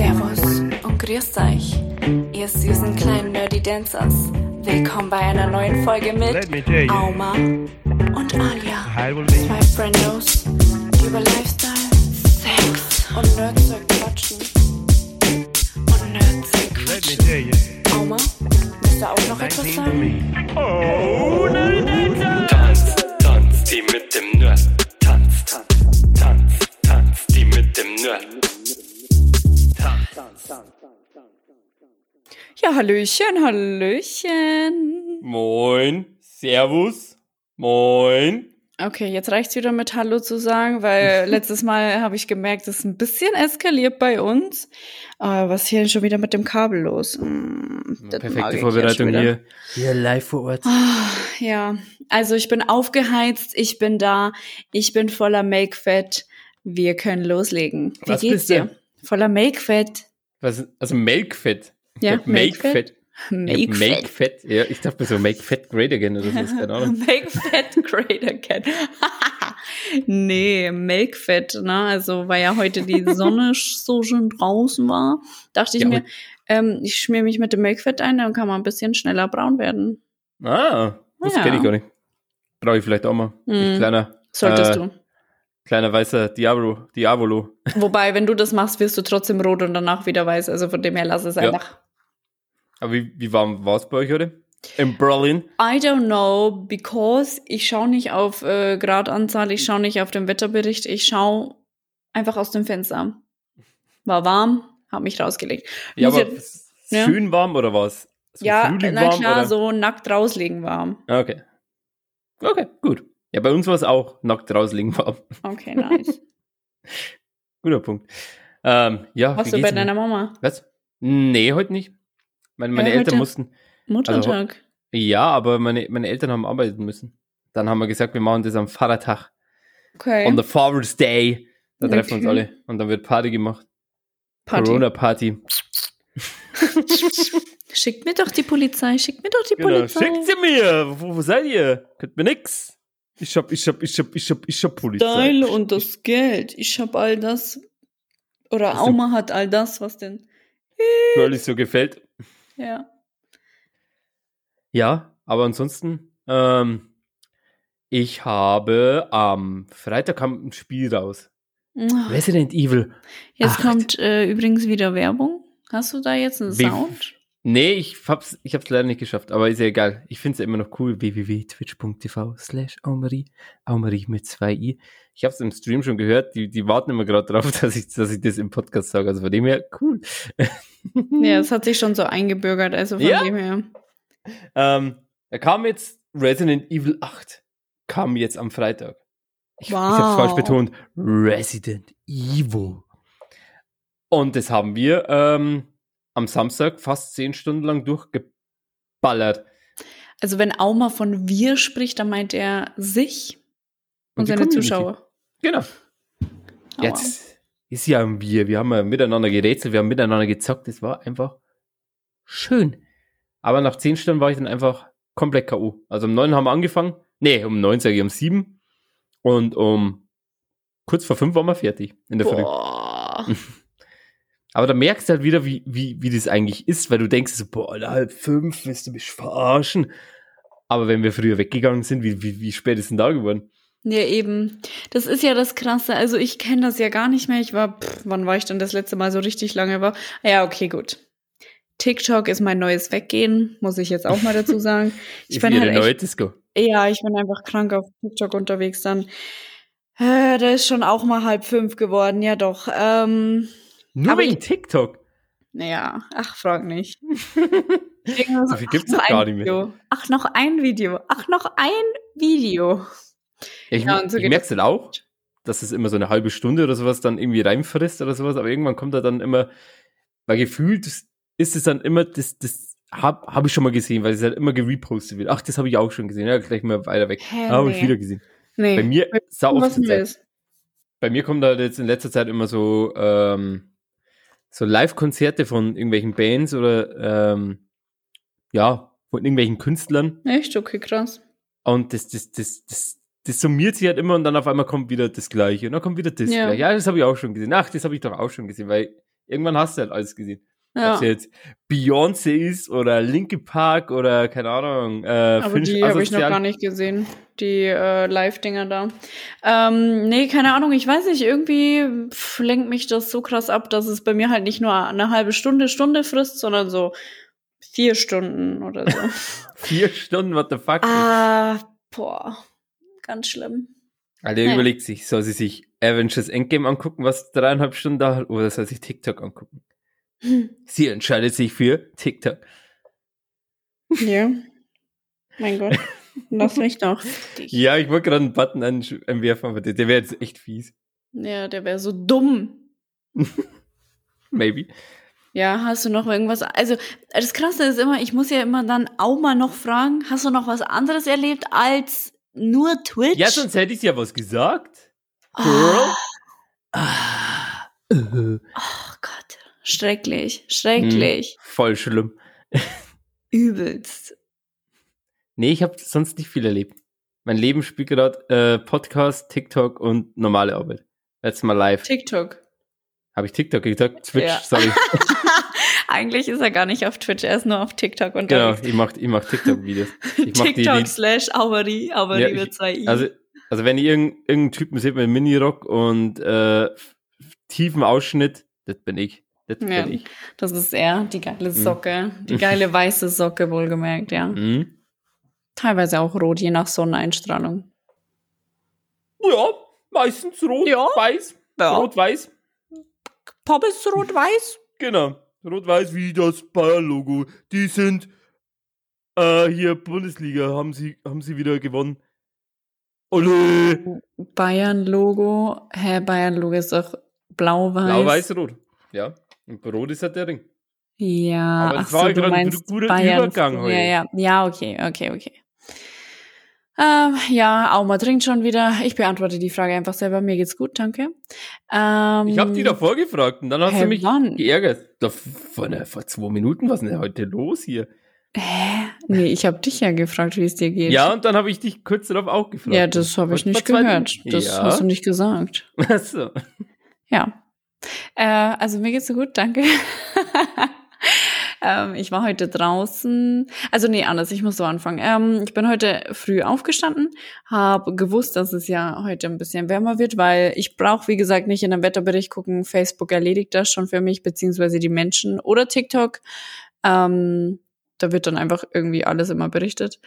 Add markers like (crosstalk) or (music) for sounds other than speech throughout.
Servus und grüßt euch, ihr süßen kleinen Nerdy Dancers. Willkommen bei einer neuen Folge mit. Auma und Alia. Zwei Friendos, die über Lifestyle, Sex und Nerdzeug quatschen. Und Nerdzeug Let me quatschen. Auma, willst du auch noch etwas 19 to sagen? Oh, Nerdy Dancer. Tanz, tanz, die mit dem Nerd. Tanz, tanz, tanz, tanz, die mit dem Nerd. Ja, Hallöchen, Hallöchen. Moin, Servus, moin. Okay, jetzt reicht's wieder mit Hallo zu sagen, weil (laughs) letztes Mal habe ich gemerkt, es ist ein bisschen eskaliert bei uns. Aber was hier schon wieder mit dem Kabel los? Hm, Perfekte Vorbereitung hier. Hier live vor Ort. Ja, also ich bin aufgeheizt, ich bin da, ich bin voller Make-Fett. Wir können loslegen. Wie Was geht's dir? Voller Make-Fett. Was, also Make-Fett. Ja, hab Make-Fett. Ich hab Make-Fett. Make-Fett. Ja, ich dachte mir so Make-Fett Great Again oder so, ist keine Ahnung. Make Fat Great Again. (laughs) (laughs) nee, Make Fat, ne? Also, weil ja heute die Sonne (laughs) so schön draußen war, dachte ich Ja, mir, ähm, ich schmier mich mit dem Make Fat ein, dann kann man ein bisschen schneller braun werden. Ah, das Ja. kenne ich gar nicht. Brauche ich vielleicht auch mal. Hm. Ich Kleiner, Solltest Äh, du. kleiner weißer Diablo, Diavolo. Wobei, wenn du das machst, wirst du trotzdem rot und danach wieder weiß. Also von dem her lass es Ja. einfach. Aber wie, wie warm war es bei euch heute? In Berlin? I don't know, because ich schaue nicht auf äh, Gradanzahl, ich schaue nicht auf den Wetterbericht, ich schaue einfach aus dem Fenster. War warm, hab mich rausgelegt. Ja, aber ja. schön warm oder was? So ja, Frühling na warm, klar, oder? so nackt rauslegen warm. Ah, Okay. Okay, gut. Ja, bei uns war es auch nackt rausliegen warm. Okay, nice. (laughs) Guter Punkt. Ähm, ja, Warst du bei deiner Mama? Was? Nee, heute nicht. Meine, meine Ja, Eltern mussten. Muttertag. Ja, aber meine, meine Eltern haben arbeiten müssen. Dann haben wir gesagt, wir machen das am Vatertag. okay. On the Father's Day. Da treffen wir uns Okay. alle. Und dann wird Party gemacht. Party. Corona-Party. (laughs) Schickt mir doch die Polizei, schickt mir doch die Genau. Polizei. Schickt sie mir! Wo, wo seid ihr? Könnt mir nix. Ich hab, ich hab, ich hab, ich hab, ich hab Polizei. Teile und das Geld. Ich hab all das. Oder? Auma hat all das, was denn. Es so gefällt. Ja. Ja, aber ansonsten, ähm, ich habe am Freitag kam ein Spiel raus. Resident Evil. Jetzt Acht. kommt äh, übrigens wieder Werbung. Hast du da jetzt einen Sound? Nee, ich hab's, ich hab's leider nicht geschafft, aber ist ja egal. Ich find's ja immer noch cool. www.twitch.tv slash Aumarie. Aumarie mit zwei i. Ich hab's im Stream schon gehört. Die, die warten immer gerade drauf, (laughs) dass ich, dass ich das im Podcast sage. Also von dem her, cool. (laughs) Ja, es hat sich schon so eingebürgert, also von Ja. dem her. Ähm, da kam jetzt Resident Evil 8. Kam jetzt am Freitag. Ich, Wow. ich hab's falsch betont. Resident Evil. Und das haben wir ähm, am Samstag fast zehn Stunden lang durchgeballert. Also wenn Auma von wir spricht, dann meint er sich und, Und seine. Zuschauer. Genau. Aua. Jetzt ist ja ein wir. Wir haben ja miteinander gerätselt, wir haben miteinander gezockt. Das war einfach schön. Aber nach zehn Stunden war ich dann einfach komplett K.O. Also um neun haben wir angefangen. Nee, um neun sage ich, um sieben. Und um kurz vor fünf waren wir fertig in der Früh. (laughs) Aber da merkst du halt wieder, wie, wie, wie das eigentlich ist, weil du denkst so, boah, halb fünf, willst du mich verarschen? Aber wenn wir früher weggegangen sind, wie, wie, wie spät ist denn da geworden? Ja, eben. Das ist ja das Krasse. Also ich kenne das ja gar nicht mehr. Ich war, pff, wann war ich denn das letzte Mal so richtig lange war? Ja, okay, gut. TikTok ist mein neues Weggehen, muss ich jetzt auch mal dazu (laughs) sagen. Ich bin halt echt neue Disco. Ja, ich bin einfach krank auf TikTok unterwegs dann. Äh, da ist schon auch mal halb fünf geworden, ja doch. Ähm, Nur Aber wegen TikTok. naja, ach, frag nicht. (laughs) So viel doch noch gar nicht mehr. Video. Ach, noch ein Video. Ach, noch ein Video. Ja, ich Ja, so ich merke es halt auch, dass es immer so eine halbe Stunde oder sowas dann irgendwie reinfrisst oder sowas, aber irgendwann kommt er dann immer, weil gefühlt ist es dann immer, das, das habe hab ich schon mal gesehen, weil es halt immer gerepostet wird. Ach, das habe ich auch schon gesehen. Ja, gleich mal weiter weg. Hä, Ah, habe nee. ich wieder gesehen. Nee. Bei mir sau oft. Bei mir kommt halt jetzt in letzter Zeit immer so, ähm, so Live-Konzerte von irgendwelchen Bands oder ähm, ja, von irgendwelchen Künstlern. Echt? Okay, krass. Und das, das, das, das, das summiert sich halt immer und dann auf einmal kommt wieder das Gleiche und dann kommt wieder das Ja. Gleiche. Ja, das habe ich auch schon gesehen. Ach, das habe ich doch auch schon gesehen, weil Irgendwann hast du halt alles gesehen. Ja. Ob jetzt Beyoncé ist oder Linke Park oder keine Ahnung. Äh, Aber Finch die habe ich noch gar nicht gesehen, die äh, Live-Dinger da. Ähm, nee, keine Ahnung, ich weiß nicht, irgendwie pff, lenkt mich das so krass ab, dass es bei mir halt nicht nur eine halbe Stunde, Stunde frisst, sondern so vier Stunden oder so. (laughs) Vier Stunden, what the fuck. ah, boah, ganz schlimm. Alter, Ja. überlegt sich, soll sie sich Avengers Endgame angucken, was dreieinhalb Stunden dauert, oder soll sie TikTok angucken? Sie entscheidet sich für TikTok. Ja. Mein Gott. Lass mich doch. Ja, ich wollte gerade einen Button anwerfen, aber der, der wäre jetzt echt fies. Ja, der wäre so dumm. Maybe. Ja, hast du noch irgendwas? Also, das Krasse ist immer, ich muss ja immer dann auch mal noch fragen, hast du noch was anderes erlebt als nur Twitch? Ja, sonst hätte ich ja was gesagt. Ah, Ah. Äh, oh Gott. Schrecklich. Schrecklich. voll schlimm. Übelst. Nee, ich habe sonst nicht viel erlebt. Mein Leben spielt gerade äh, Podcast, TikTok und normale Arbeit. Letztes Mal live. TikTok. Habe ich TikTok gesagt? Twitch, Ja. sorry. (laughs) Eigentlich ist er gar nicht auf Twitch, er ist nur auf TikTok genau, unterwegs. ich mach, ich mach TikTok-Videos. Ich mach die, TikTok slash Aueri, Aueri Ja, ich- mit zwei I. also, also wenn ihr irgend- irgendeinen Typen seht mit Minirock und äh, tiefen Ausschnitt, das bin ich. Das Ja. bin ich. das ist er, die geile Socke. Die (laughs) geile weiße Socke, wohlgemerkt, ja. Mhm. Teilweise auch rot, je nach Sonneneinstrahlung. Ja, meistens rot, Ja. weiß, Ja. rot-weiß. Pommes rot-weiß? Genau. Rot-Weiß wie das Bayer-Logo. Die sind äh, hier Bundesliga, haben sie, haben sie wieder gewonnen. Ole! Bayern-Logo. Hä, Bayern-Logo ist doch blau-weiß. Blau-Weiß-Rot. Ja. Und rot ist halt der Ring. Ja, Aber das war so, ja gerade ein guter Bayern. Übergang heute. Ja, ja, ja, okay, okay, okay. Ähm, ja, Auma trinkt schon wieder. Ich beantworte die Frage einfach selber. Mir geht's gut, danke. Ähm, Ich habe die davor gefragt und dann hast hä, du mich wann? geärgert. Da, vor, ne, vor zwei Minuten, was ist denn heute los hier? Hä? Nee, ich habe dich ja gefragt, wie es dir geht. Ja, und dann habe ich dich kurz darauf auch gefragt. Ja, das habe ich nicht gehört. Das ja. hast du nicht gesagt. (laughs) Ach so. Ja. Äh, also mir geht's so gut, danke. (laughs) ähm, ich war heute draußen. Also nee, anders, ich muss so anfangen. Ähm, ich bin heute früh aufgestanden, habe gewusst, dass es ja heute ein bisschen wärmer wird, weil ich brauche, wie gesagt, nicht in den Wetterbericht gucken. Facebook erledigt das schon für mich, beziehungsweise die Menschen oder TikTok. Ähm, da wird dann einfach irgendwie alles immer berichtet.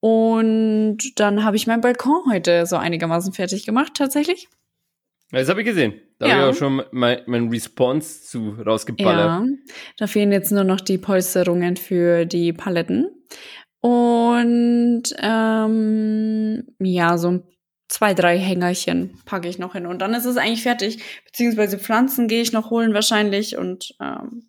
Und dann habe ich meinen Balkon heute so einigermaßen fertig gemacht, tatsächlich. Das habe ich gesehen. Da Ja. habe ich auch schon mein, mein Response zu rausgeballert. Ja, da fehlen jetzt nur noch die Polsterungen für die Paletten. Und ähm, ja, so zwei, drei Hängerchen packe ich noch hin. Und dann ist es eigentlich fertig. Beziehungsweise Pflanzen gehe ich noch holen wahrscheinlich. Und ähm,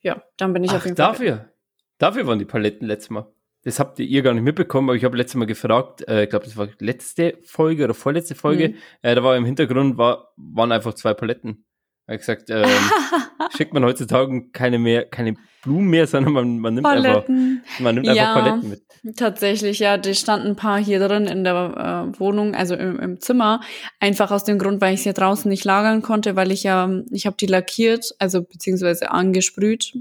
ja, dann bin ich Ach, auf jeden Fall. dafür. Dafür waren die Paletten letztes Mal. Das habt ihr, gar nicht mitbekommen, aber ich habe letztes Mal gefragt, äh, ich glaube, das war letzte Folge oder vorletzte Folge, Mhm. äh, da war im Hintergrund, war, waren einfach zwei Paletten. Er hat gesagt, ähm, (laughs) schickt man heutzutage keine mehr, keine Blumen mehr, sondern man, man nimmt Paletten. einfach, man nimmt einfach Ja. Paletten mit. Tatsächlich, ja, da standen ein paar hier drin in der äh, Wohnung, also im, im Zimmer. Einfach aus dem Grund, weil ich sie ja draußen nicht lagern konnte, weil ich ja, ich habe die lackiert, also beziehungsweise angesprüht.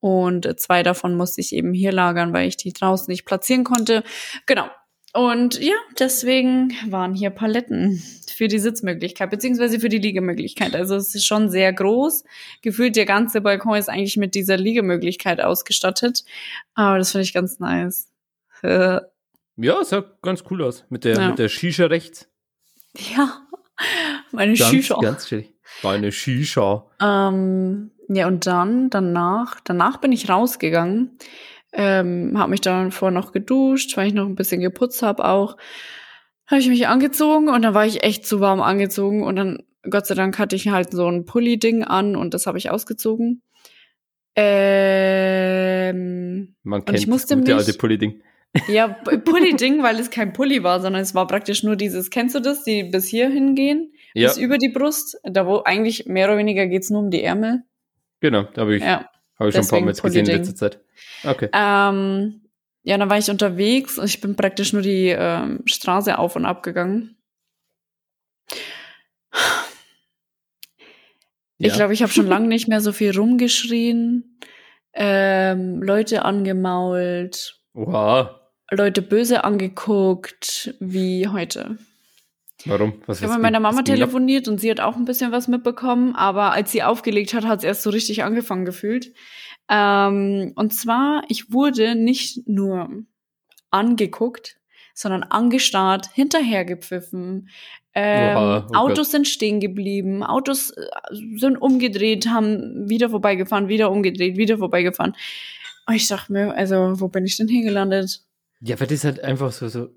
Und zwei davon musste ich eben hier lagern, weil ich die draußen nicht platzieren konnte. Genau. Und ja, deswegen waren hier Paletten für die Sitzmöglichkeit, beziehungsweise für die Liegemöglichkeit. Also es ist schon sehr groß. Gefühlt der ganze Balkon ist eigentlich mit dieser Liegemöglichkeit ausgestattet. Aber das finde ich ganz nice. Äh, Ja, sah ganz cool aus. Mit der, Ja. mit der Shisha rechts. ja, meine Ganz, Shisha. ganz chillig. Deine Shisha. Ähm, ja, und dann, danach, danach bin ich rausgegangen, ähm, habe mich dann vorher noch geduscht, weil ich noch ein bisschen geputzt habe auch. Habe ich mich angezogen und dann war ich echt zu warm angezogen und dann, Gott sei Dank, hatte ich halt so ein Pulli-Ding an und das habe ich ausgezogen. Ähm, Man kennt ich musste das gute mich- alte Pulli-Ding. (laughs) Ja, (laughs) Pulli-Ding, weil es kein Pulli war, sondern es war praktisch nur dieses, kennst du das, die bis hier hingehen, Ja, bis über die Brust, da wo eigentlich mehr oder weniger geht's nur um die Ärmel. Genau. Da habe ich, Ja. hab ich schon ein paar Mal gesehen in letzter Zeit. Okay. Ähm, ja, dann war ich unterwegs und ich bin praktisch nur die ähm, Straße auf und ab gegangen. Ich Ja. glaube, ich habe schon lange nicht mehr so viel rumgeschrien, ähm, Leute angemault, Oha. Leute böse angeguckt, wie heute. Warum? Was Ich habe mit meiner Mama telefoniert und sie hat auch ein bisschen was mitbekommen, aber als sie aufgelegt hat, hat es erst so richtig angefangen gefühlt. Ähm, und zwar, ich wurde nicht nur angeguckt, sondern angestarrt, hinterhergepfiffen. Ähm, Oha, oh Autos Gott. sind stehen geblieben, Autos äh, sind umgedreht, haben wieder vorbeigefahren, wieder umgedreht, wieder vorbeigefahren. Und ich dachte mir, also, wo bin ich denn hier gelandet? Ja, weil das halt einfach so, so,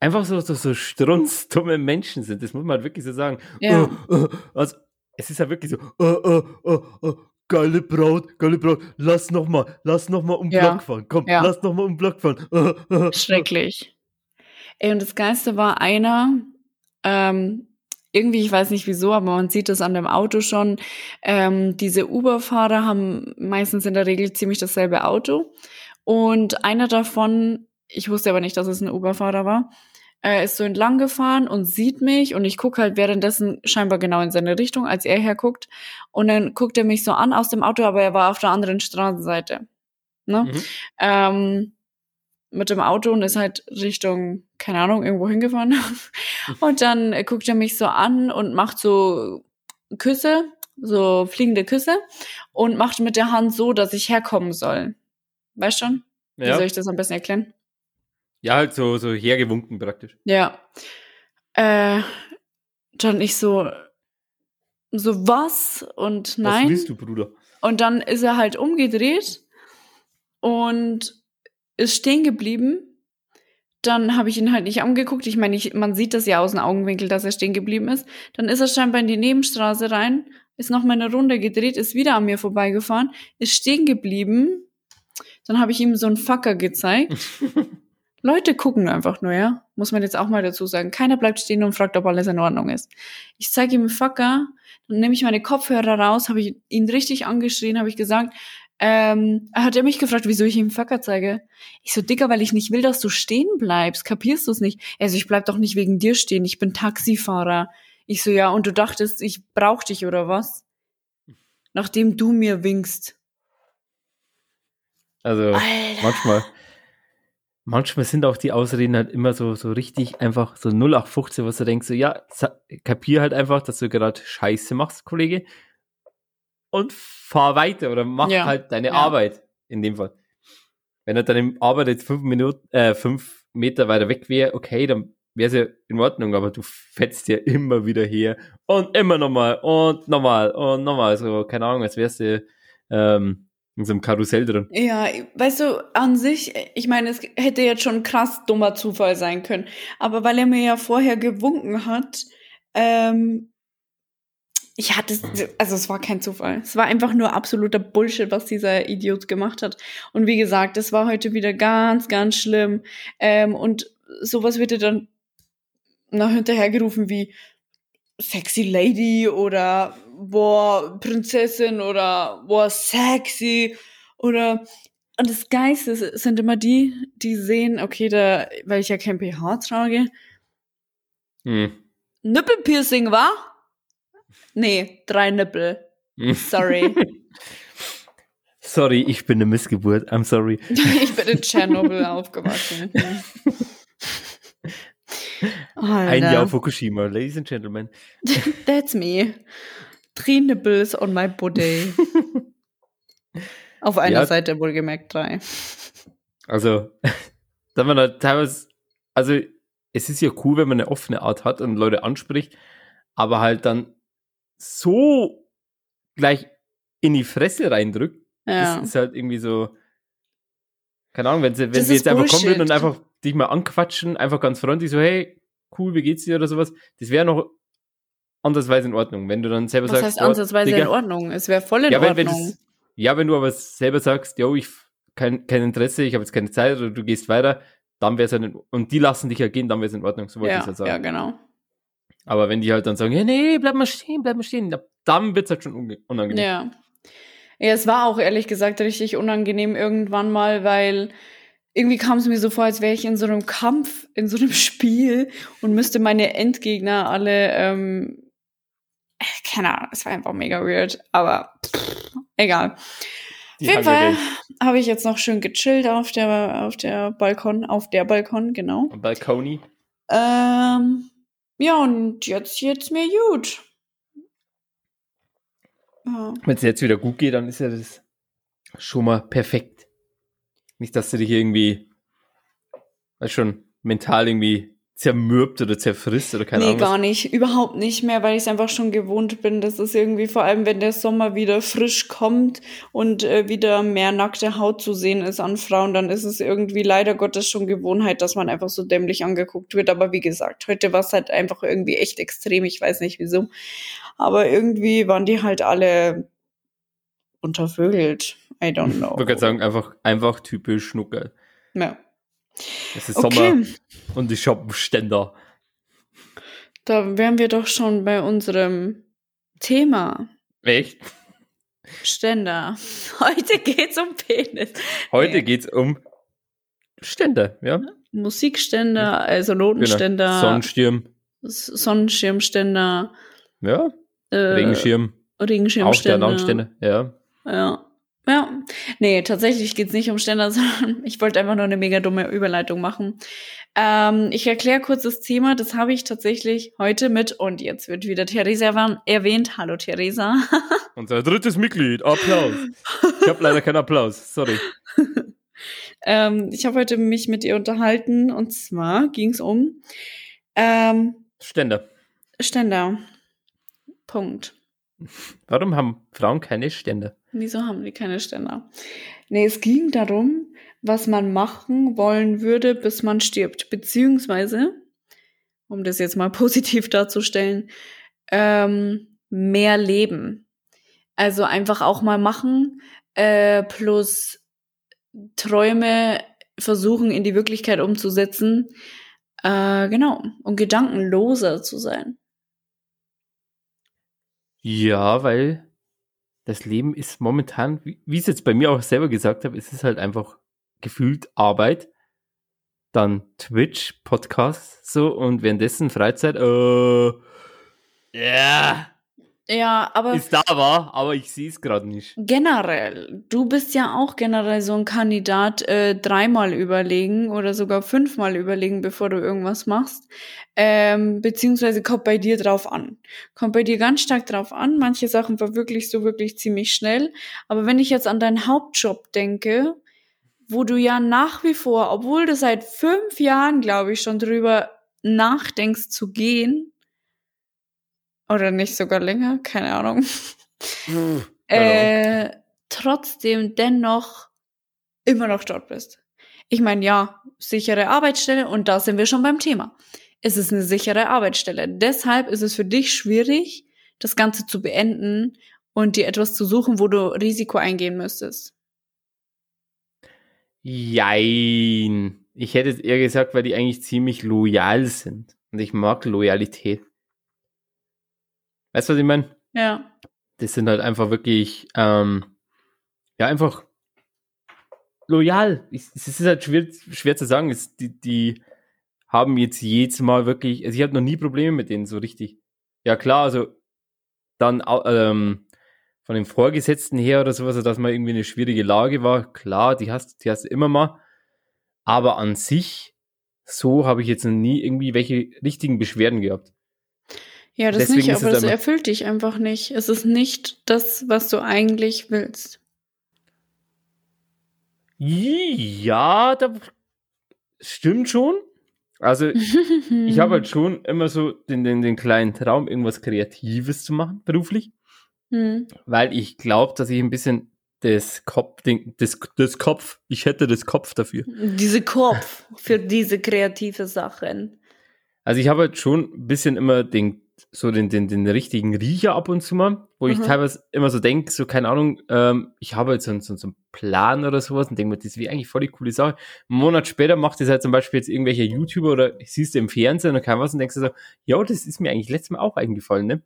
einfach so, so, so strunzdumme Menschen sind. Das muss man halt wirklich so sagen. Ja. Äh, äh, also, es ist ja wirklich so, äh, äh, äh, äh, geile Braut, geile Braut, lass noch mal, lass noch mal um Ja. Block fahren. Komm, Ja. lass noch mal um Block fahren. Schrecklich. Ey, und das Geilste war einer, ähm, irgendwie, ich weiß nicht wieso, aber man sieht das an dem Auto schon. Ähm, diese Uber-Fahrer haben meistens in der Regel ziemlich dasselbe Auto. Und einer davon, ich wusste aber nicht, dass es ein Uber-Fahrer war, äh, ist so entlang gefahren und sieht mich und ich gucke halt währenddessen scheinbar genau in seine Richtung, als er herguckt. Und dann guckt er mich so an aus dem Auto, aber er war auf der anderen Straßenseite. Ne? Mhm. ähm, mit dem Auto und ist halt Richtung, keine Ahnung, irgendwo hingefahren. (laughs) Und dann guckt er mich so an und macht so Küsse, so fliegende Küsse und macht mit der Hand so, dass ich herkommen soll. Weißt schon? Wie Ja. soll ich das am besten erklären? Ja, halt so, so hergewunken praktisch. Ja. Äh, dann ich so, so was und nein. Was willst du, Bruder? Und dann ist er halt umgedreht und ist stehen geblieben. Dann habe ich ihn halt nicht angeguckt. Ich meine, ich, man sieht das ja aus dem Augenwinkel, dass er stehen geblieben ist. Dann ist er scheinbar in die Nebenstraße rein, ist noch mal eine Runde gedreht, ist wieder an mir vorbeigefahren, ist stehen geblieben. Dann habe ich ihm so einen Fucker gezeigt. (laughs) Leute gucken einfach nur, ja. Muss man jetzt auch mal dazu sagen. Keiner bleibt stehen und fragt, ob alles in Ordnung ist. Ich zeige ihm einen Fucker, dann nehme ich meine Kopfhörer raus, habe ich ihn richtig angeschrien, habe ich gesagt, ähm, hat er mich gefragt, wieso ich ihm einen Fucker zeige. Ich so, Dicker, weil ich nicht will, dass du stehen bleibst. Kapierst du es nicht? Also ich bleib doch nicht wegen dir stehen. Ich bin Taxifahrer. Ich so, ja, und du dachtest, ich brauch dich oder was? Nachdem du mir winkst. Also, Alter. manchmal, manchmal sind auch die Ausreden halt immer so, so richtig einfach so 0815, was du denkst, so, ja, kapier halt einfach, dass du gerade Scheiße machst, Kollege, und fahr weiter oder mach Ja, halt deine ja. Arbeit, in dem Fall. Wenn er deine Arbeit jetzt fünf Minuten, äh, fünf Meter weiter weg wäre, okay, dann wäre es ja in Ordnung, aber du fetzt ja immer wieder her und immer nochmal und nochmal und nochmal, so, keine Ahnung, als wärst du, ähm, in so einem Karussell drin. Ja, weißt du, an sich, ich meine, es hätte jetzt schon krass dummer Zufall sein können. Aber weil er mir ja vorher gewunken hat, ähm, ich hatte, also es war kein Zufall. Es war einfach nur absoluter Bullshit, was dieser Idiot gemacht hat. Und wie gesagt, es war heute wieder ganz, ganz schlimm. Ähm, und sowas wird dir dann noch hinterhergerufen wie sexy Lady oder boah, Prinzessin oder boah, sexy oder und das Geiste sind immer die, die sehen, okay, da, weil ich ja kein PH trage, Hm. Nippelpiercing, war? Nee, drei Nippel. Hm. Sorry. (laughs) Sorry, ich bin eine Missgeburt. I'm sorry. (laughs) ich bin in Tschernobyl (laughs) aufgewachsen. Ein. Jahr Fukushima, ladies and gentlemen. That's me. Three nipples on my body. (laughs) Auf einer Ja. Seite wohlgemerkt drei. Also, (laughs) da man halt teilweise, also es ist ja cool, wenn man eine offene Art hat und Leute anspricht, aber halt dann so gleich in die Fresse reindrückt, Ja. das ist halt irgendwie so, keine Ahnung, wenn sie, wenn Das sie jetzt einfach kommen Bullshit. und einfach dich mal anquatschen, einfach ganz freundlich so, hey, cool, wie geht's dir oder sowas, das wäre noch andersweise in Ordnung. Wenn du dann selber Was sagst, heißt ansatzweise oh, in Ordnung? Es wäre voll in ja, wenn, wenn Ordnung. das, ja, wenn du aber selber sagst, yo, ich kein, kein Interesse, ich habe jetzt keine Zeit oder du gehst weiter, dann wäre es halt in, und die lassen dich ja gehen, dann wäre es in Ordnung, so wollte ich ja, halt sagen. ja, genau. Aber wenn die halt dann sagen, ja, nee, bleib mal stehen, bleib mal stehen, dann wird's halt schon unangenehm. Ja. Ja, es war auch ehrlich gesagt richtig unangenehm irgendwann mal, weil irgendwie kam es mir so vor, als wäre ich in so einem Kampf, in so einem (laughs) Spiel und müsste meine Endgegner alle ähm, äh, keine Ahnung, es war einfach mega weird, aber pff, egal. Die Auf jeden Fall habe ich jetzt noch schön gechillt auf der, auf der Balkon, auf der Balkon, genau. Balkoni. Ähm, ja, und jetzt geht's mir gut. Ja. Wenn es jetzt wieder gut geht, dann ist ja das schon mal perfekt. Nicht, dass du dich irgendwie, weißt schon, mental irgendwie zermürbt oder zerfrisst oder keine nee, Ahnung. was. gar nicht. Überhaupt nicht mehr, weil ich es einfach schon gewohnt bin. Das ist irgendwie, vor allem wenn der Sommer wieder frisch kommt und äh, wieder mehr nackte Haut zu sehen ist an Frauen, dann ist es irgendwie leider Gottes schon Gewohnheit, dass man einfach so dämlich angeguckt wird. Aber wie gesagt, heute war es halt einfach irgendwie echt extrem. Ich weiß nicht wieso. Aber irgendwie waren die halt alle untervögelt. I don't know. Ich würde gerade sagen, einfach, einfach typisch Schnuckel. Ja. Es ist Okay. Sommer und ich hab einen Ständer. Da wären wir doch schon bei unserem Thema. Echt? Ständer. (laughs) Heute geht's um Penis. Heute Nee. geht's um Ständer, ja? Musikständer, also Genau. Notenständer, Sonnenschirm, S- Sonnenschirmständer, ja? äh, Regenschirm, auch der Regenschirmständer. Lampenständer, ja. Ja. Ja. Nee, tatsächlich geht's nicht um Ständer, (laughs) sondern ich wollte einfach nur eine mega dumme Überleitung machen. Ähm, ich erkläre kurz das Thema. Das habe ich tatsächlich heute mit, und jetzt wird wieder Theresa erwähnt-. Hallo Theresa. (laughs) Unser drittes Mitglied, Applaus. Ich habe leider keinen Applaus, sorry. (laughs) ähm, ich habe heute mich mit ihr unterhalten und zwar ging's um ähm, Ständer. Ständer. Punkt. Warum haben Frauen keine Ständer? Wieso haben die keine Ständer? Nee, es ging darum, was man machen wollen würde, bis man stirbt. Beziehungsweise, um das jetzt mal (laughs) positiv darzustellen, ähm, mehr leben. Also einfach auch mal machen, äh, plus Träume versuchen in die Wirklichkeit umzusetzen. Äh, genau, um gedankenloser zu sein. Ja, weil das Leben ist momentan, wie wie ich es jetzt bei mir auch selber gesagt habe, es ist halt einfach gefühlt Arbeit, dann Twitch, Podcast, so und währenddessen Freizeit, äh, ja, Ja, aber ist da war, aber ich sehe es gerade nicht. Generell, du bist ja auch generell so ein Kandidat, äh, dreimal überlegen oder sogar fünfmal überlegen, bevor du irgendwas machst. Ähm, beziehungsweise kommt bei dir drauf an. Kommt bei dir ganz stark drauf an. Manche Sachen verwirklichst du wirklich ziemlich schnell. Aber wenn ich jetzt an deinen Hauptjob denke, wo du ja nach wie vor, obwohl du seit fünf Jahren, glaube ich, schon drüber nachdenkst zu gehen, oder nicht sogar länger, keine Ahnung. (laughs) äh, trotzdem dennoch immer noch dort bist. Ich meine, ja, sichere Arbeitsstelle und da sind wir schon beim Thema. Es ist eine sichere Arbeitsstelle. Deshalb ist es für dich schwierig, das Ganze zu beenden und dir etwas zu suchen, wo du Risiko eingehen müsstest. Jein. Ich hätte es eher gesagt, weil die eigentlich ziemlich loyal sind. Und ich mag Loyalität. Weißt du, was ich meine? Ja. Das sind halt einfach wirklich, ähm, ja, einfach loyal. Es ist halt schwer, schwer zu sagen. Es, die, die haben jetzt jedes Mal wirklich, also ich habe noch nie Probleme mit denen so richtig. Ja, klar, also dann ähm, von den Vorgesetzten her oder sowas, also dass man irgendwie eine schwierige Lage war, klar, die hast, die hast du immer mal. Aber an sich, so habe ich jetzt noch nie irgendwie welche richtigen Beschwerden gehabt. Ja, das Deswegen nicht, aber es das erfüllt dich einfach nicht. Es ist nicht das, was du eigentlich willst. Ja, da stimmt schon. Also ich habe halt (laughs) schon immer so den, den, den kleinen Traum, irgendwas Kreatives zu machen, beruflich, Hm. weil ich glaube, dass ich ein bisschen das Kopf, den, das, das Kopf, ich hätte das Kopf dafür. Diese Kopf (laughs) für diese kreative Sachen. Also ich habe halt schon ein bisschen immer den, so den, den, den richtigen Riecher ab und zu mal, wo ich Mhm. teilweise immer so denke, so keine Ahnung, ähm, ich habe halt so, einen- so, so einen Plan oder sowas und denke mir, das wäre eigentlich voll die coole Sache. Einen Monat später macht das halt zum Beispiel jetzt irgendwelche YouTuber oder siehst du im Fernsehen oder kein was und denkst du so, ja, das ist mir eigentlich letztes Mal auch eingefallen, ne?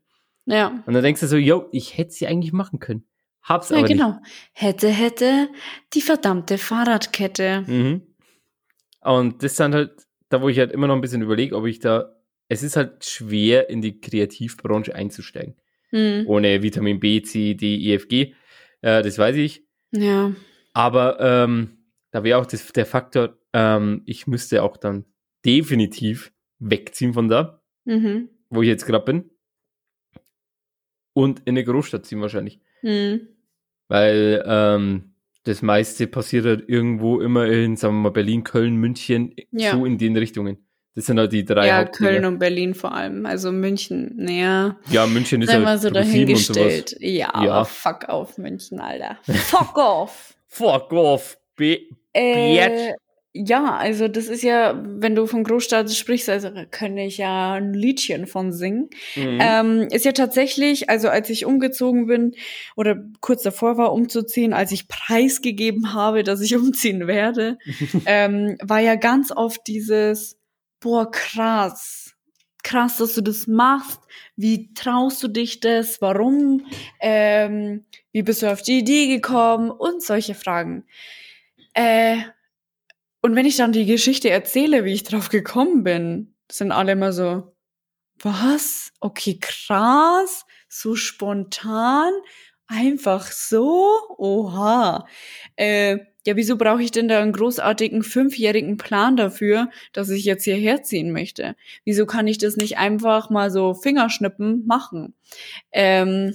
Ja. Und dann denkst du so, yo, ich hätte sie eigentlich machen können. Hab's Ja, aber genau. Hätte, hätte die verdammte Fahrradkette. nicht. Mhm. Und das sind halt, da wo ich halt immer noch ein bisschen überlege, ob ich da, es ist halt schwer in die Kreativbranche einzusteigen. Hm. Ohne Vitamin B, C, D, E, F, G. Äh, das weiß ich. Ja. Aber ähm, da wäre auch das, der Faktor, ähm, ich müsste auch dann definitiv wegziehen von da, Mhm. wo ich jetzt gerade bin. Und in eine Großstadt ziehen wahrscheinlich. Hm. Weil ähm, das meiste passiert halt irgendwo immer in, sagen wir mal, Berlin, Köln, München, Ja. so in den Richtungen. Das sind halt die drei Ja, Hauptdinge. Köln und Berlin vor allem. Also München, naja. Ja, München ist Sei halt mal so dahingestellt. Ja, Ja. aber fuck auf München, Alter. Fuck (laughs) off. Fuck off, B. Äh, ja, also das ist ja, wenn du von Großstadt sprichst, also da kann ich ja ein Liedchen von singen. Mhm. Ähm, ist ja tatsächlich, also als ich umgezogen bin oder kurz davor war umzuziehen, als ich preisgegeben habe, dass ich (laughs) umziehen werde, (laughs) ähm, war ja ganz oft dieses, boah, krass, krass, dass du das machst. Wie traust du dich das? Warum? Ähm, wie bist du auf die Idee gekommen? Und solche Fragen. Äh, und wenn ich dann die Geschichte erzähle, wie ich drauf gekommen bin, sind alle immer so, was? Okay, krass, so spontan, einfach so, oha. Äh, ja, wieso brauche ich denn da einen großartigen fünfjährigen Plan dafür, dass ich jetzt hierher ziehen möchte? Wieso kann ich das nicht einfach mal so Fingerschnippen machen? Ähm,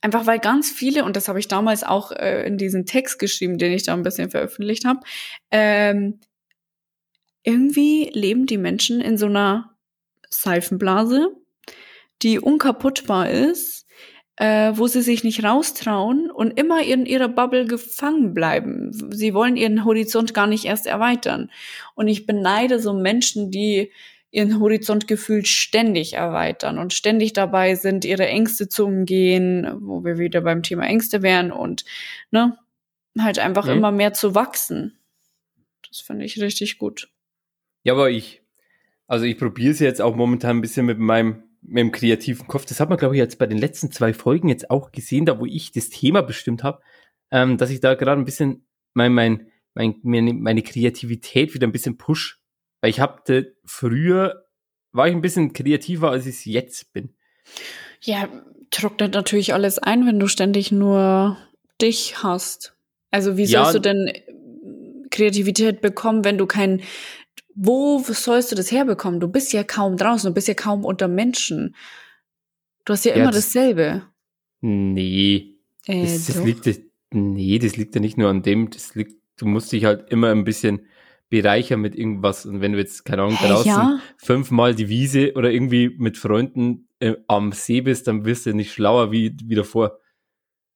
einfach weil ganz viele, und das habe ich damals auch äh, in diesen Text geschrieben, den ich da ein bisschen veröffentlicht habe, ähm, irgendwie leben die Menschen in so einer Seifenblase, die unkaputtbar ist, äh, wo sie sich nicht raustrauen und immer in ihrer Bubble gefangen bleiben. Sie wollen ihren Horizont gar nicht erst erweitern. Und ich beneide so Menschen, die ihren Horizont gefühlt ständig erweitern und ständig dabei sind, ihre Ängste zu umgehen, wo wir wieder beim Thema Ängste wären und ne, halt einfach Mhm. immer mehr zu wachsen. Das finde ich richtig gut. Ja, aber ich, also ich probiere es jetzt auch momentan ein bisschen mit meinem, mit dem kreativen Kopf. Das hat man, glaube ich, jetzt bei den letzten zwei Folgen jetzt auch gesehen, da wo ich das Thema bestimmt habe, ähm, dass ich da gerade ein bisschen mein, mein, mein, meine, meine Kreativität wieder ein bisschen push. Weil ich habe früher, war ich ein bisschen kreativer, als ich es jetzt bin. Ja, trocknet natürlich alles ein, wenn du ständig nur dich hast. Also wie Ja. sollst du denn Kreativität bekommen, wenn du kein wo sollst du das herbekommen? Du bist ja kaum draußen, du bist ja kaum unter Menschen. Du hast ja, Ja, immer das- dasselbe. Nee, Äh, das, das liegt, nee, das liegt ja nicht nur an dem, das liegt, du musst dich halt immer ein bisschen bereichern mit irgendwas. Und wenn du jetzt, keine Ahnung, draußen ja? fünfmal die Wiese oder irgendwie mit Freunden äh, am See bist, dann wirst du nicht schlauer wie, wie davor.